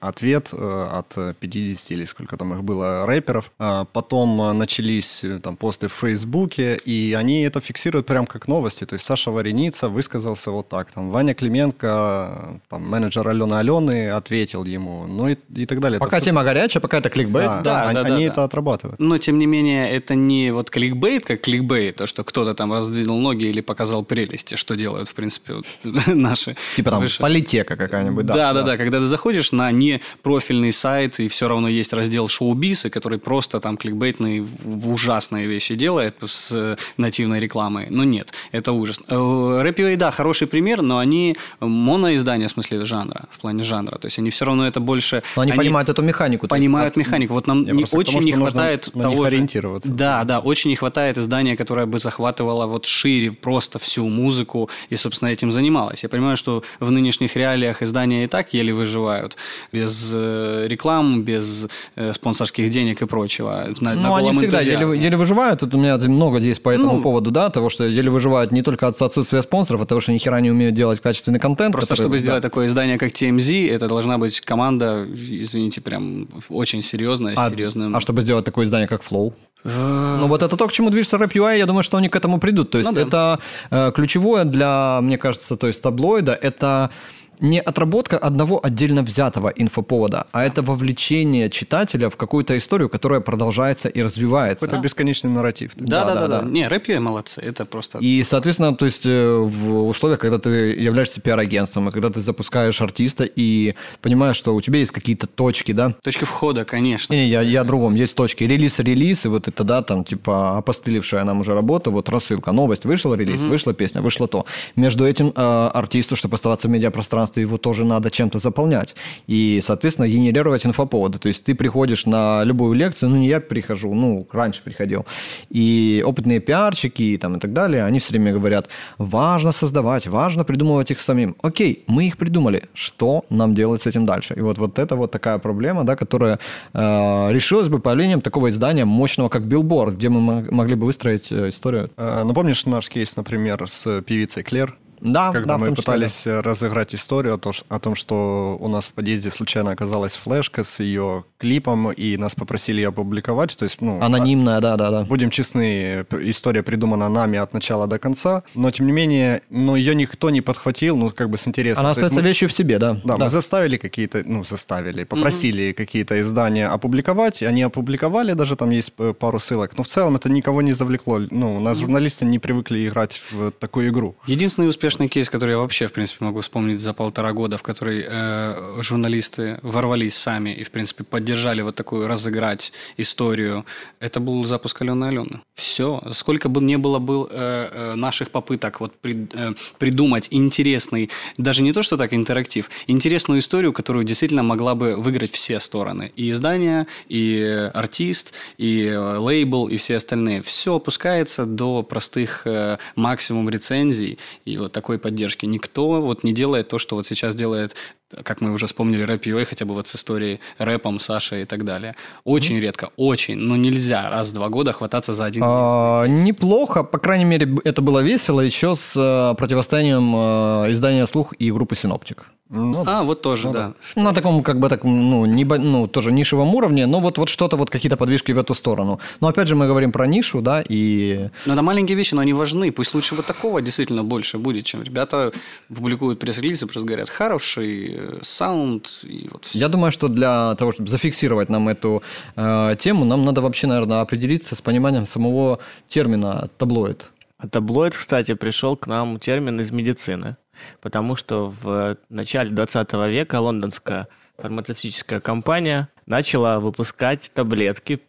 ответ э, от э, 50 или сколько там их было рэперов, А потом э, начались э, там посты в Фейсбуке, и они это фиксируют прям как новости, то есть Саша Вареница высказался вот так, там Ваня Клименко, там менеджер Алены Алены ответил ему, ну и, и так далее. Пока тема горячая, пока это кликбейт. Да, Да, они, да, они да. это отрабатывают. Но, тем не менее, это не вот кликбейт, как кликбейт, то, что кто-то там раздвинул ноги или показал прелести, что делают, в принципе, вот наши. Типа там выше- политека какая-нибудь, да. Да, да, да, Когда ты заходишь на непрофильный сайт, и все равно есть раздел шоу-биз, и который просто там кликбейтные ужасные вещи делает с э, нативной рекламой. Но нет, это ужас. Э, Рэп UA, да, хороший пример, но они моноиздания в смысле жанра, в плане жанра. То есть они все равно это больше... Но они, понимают эту механику. есть Понимают от- механику. Вот нам не, очень тому, не что нужно хватает на того них же- ориентироваться. Да, да, очень не хватает издания, которое бы захватывало вот шире просто всю музыку и, собственно, этим занималось. Я понимаю, что в нынешних реалиях издания и так еле выживают без э, рекламы, без э, спонсорских денег и прочего. На, на Ну, они голом всегда еле, еле выживают. Тут у меня много здесь по этому Ну, поводу, да, того, что еле выживают не только от отсутствия спонсоров, а того, что ни хера не умеют делать качественный контент. Просто который- чтобы да. сделать такое издание, как TMZ, это должна быть команда, извините, прям очень серьезная, с А, серьезным... а чтобы сделать такое издание, как Flow? Ну, вот это то, к чему движется Rap UI, я думаю, что они к этому придут. То есть Ну да. это э, ключевое для, мне кажется, то есть таблоида, это не отработка одного отдельно взятого инфоповода, а это вовлечение читателя в какую-то историю, которая продолжается и развивается. Какой-то бесконечный нарратив. Да, да, да, да, да. да. Не, рэп молодцы, это просто... И, соответственно, то есть э, в условиях, когда ты являешься пиар-агентством, и когда ты запускаешь артиста и понимаешь, что у тебя есть какие-то точки, да, Точки входа, конечно. Не, не, я, я о другом. Есть точки. Релиз, релиз, и вот это, да, там, типа, опостылевшая нам уже работа, вот рассылка, новость, вышел релиз, вышла песня, вышло то. Между этим э, артисту, чтобы оставаться в медиапространстве, его тоже надо чем-то заполнять. И, соответственно, генерировать инфоповоды. То есть ты приходишь на любую лекцию, ну, не я прихожу, ну, раньше приходил. И опытные пиарщики там, и так далее, они все время говорят, важно создавать, важно придумывать их самим. Окей, мы их придумали. Что нам делать с этим дальше? И вот, вот это вот такая проблема, да, которая э, решилась бы появлением такого издания мощного, как Billboard, где мы мо- могли бы выстроить э, историю. Э, Ну, помнишь наш кейс, например, с певицей Клер? Да, Когда да, мы числе, пытались э, разыграть историю о, то- о том, что у нас в подъезде случайно оказалась флешка с ее клипом, и нас попросили ее опубликовать. То есть, ну, да. Анонимная, да, да, да. Будем честны, история придумана нами от начала до конца, но тем не менее, ну, ее никто не подхватил, ну, как бы с интересом. Она остается мы- вещью в себе, да. Да, мы заставили какие-то, ну, заставили, попросили какие-то издания опубликовать, и они опубликовали, даже там есть э, пару ссылок, но в целом это никого не завлекло. Ну, у нас журналисты не привыкли играть в такую игру. Единственный успешный кейс, который я вообще, в принципе, могу вспомнить за полтора года, в который э, журналисты ворвались сами и, в принципе, поддержали вот такую разыграть историю, это был запуск Алены Алены. Все. Сколько бы не было был, э, э, наших попыток вот при- э, придумать интересный, даже не то, что так интерактив, интересную историю, которую действительно могла бы выиграть все стороны. И издание, и артист, и э, лейбл, и все остальные. Все опускается до простых э, максимум рецензий и вот такой поддержки. Никто вот не делает то, что вот сейчас делает как мы уже вспомнили, рэп UA, хотя бы вот с историей рэпом, Сашей и так далее. Очень редко, очень, но нельзя раз в два года хвататься за один А, неплохо, по крайней мере, это было весело еще с э, противостоянием э, издания «Слух» и группы «Синоптик». Ну, А, вот тоже, да. На таком, как бы, так, ну, не, ну, тоже нишевом уровне, но вот, вот что-то, вот какие-то подвижки в эту сторону. Но опять же, мы говорим про нишу, да, и Но это маленькие вещи, но они важны. Пусть лучше вот такого действительно больше будет, чем ребята публикуют пресс-релизы, просто говорят, хороший э, саунд, и вот всё. я думаю, что для того, чтобы зафиксировать нам эту э, тему, нам надо вообще, наверное, определиться с пониманием самого термина «таблоид». А таблоид, кстати, пришел к нам термин из медицины, потому что в начале 20 века лондонская фармацевтическая компания начала выпускать таблетки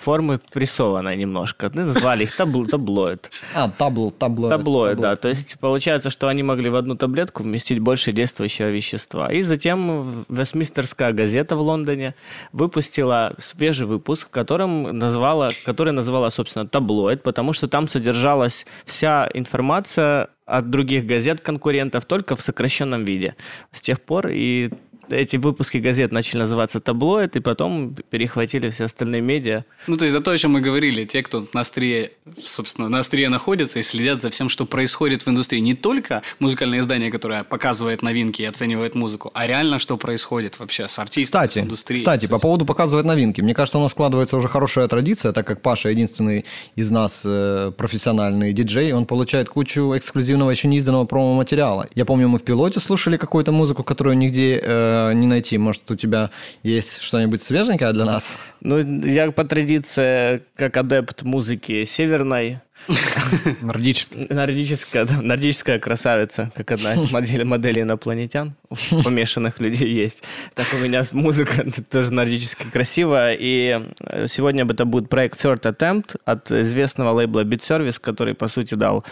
формы прессованной немножко. Ну, Назвали их табл- таблоид. А, табл, таблоид. Таблоид, да. То есть получается, что они могли в одну таблетку вместить больше действующего вещества. И затем в- Вестминстерская газета в Лондоне выпустила свежий выпуск, в котором назвала, который называла, собственно, таблоид, потому что там содержалась вся информация от других газет-конкурентов только в сокращенном виде. С тех пор и эти выпуски газет начали называться таблоид, и потом перехватили все остальные медиа. Ну, то есть, это то, о чем мы говорили. Те, кто на острие, собственно, на острие находятся и следят за всем, что происходит в индустрии. Не только музыкальное издание, которое показывает новинки и оценивает музыку, а реально, что происходит вообще с артистами, Кстати, с индустрией. кстати, по поводу показывать новинки. Мне кажется, у нас складывается уже хорошая традиция, так как Паша единственный из нас э, профессиональный диджей, он получает кучу эксклюзивного, еще не изданного промо-материала. Я помню, мы в пилоте слушали какую-то музыку, которую нигде э, э, не найти. Может, у тебя есть что-нибудь свеженькое для нас? Ну, я по традиции, как адепт музыки северной. Нордическая, да, нордическая красавица, как одна из моделей, моделей инопланетян. Помешанных людей есть. Так у меня музыка тоже нордически красивая. И э, сегодня это будет проект Third Attempt от известного лейбла Beat Service, который, по сути, дал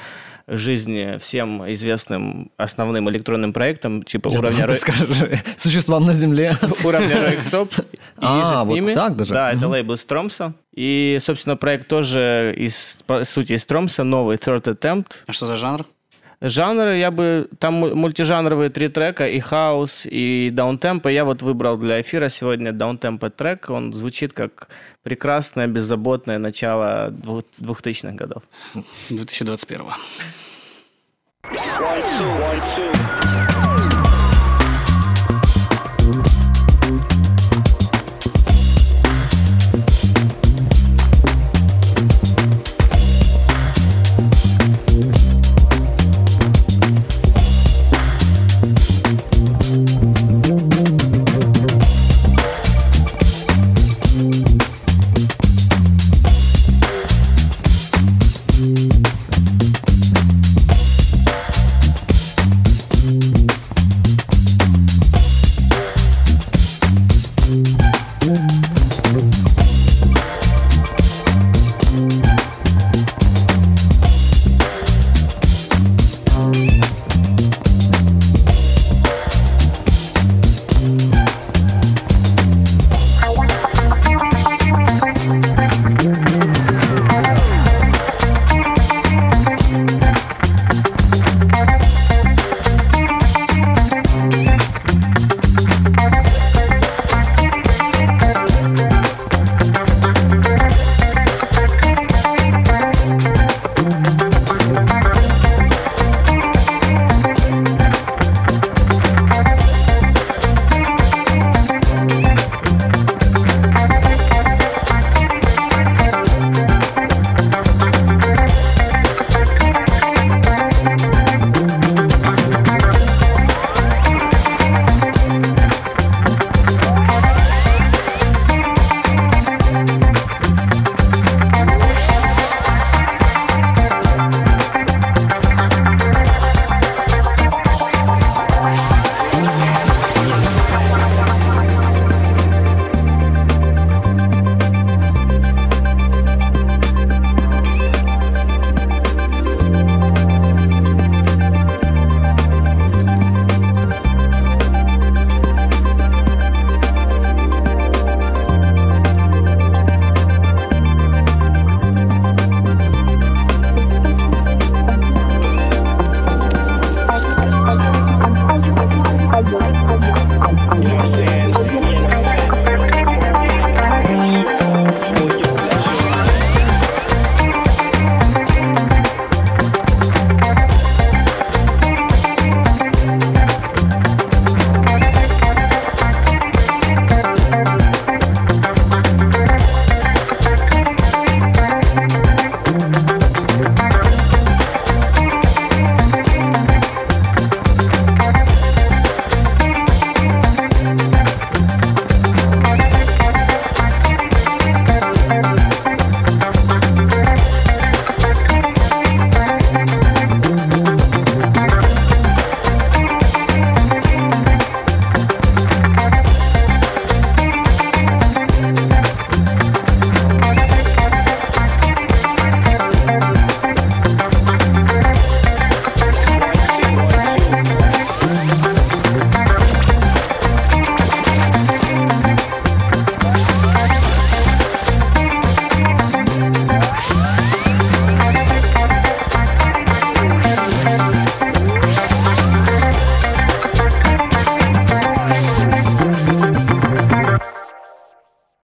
жизни всем известным основным электронным проектам, типа Я уровня... думал, Ро- скажешь, существам на Земле. уровня Ройксоп. А, вот так даже? Да, это лейбл Стромса. И, собственно, проект тоже из, по сути, из Стромса, новый Third Attempt. А что за жанр? Жанры, я бы... Там му- мультижанровые три трека, и хаус, и даунтемпо. Я вот выбрал для эфира сегодня даунтемпо трек. Он звучит как прекрасное, беззаботное начало двух- 2000-х годов. 2021 One, two, one, two.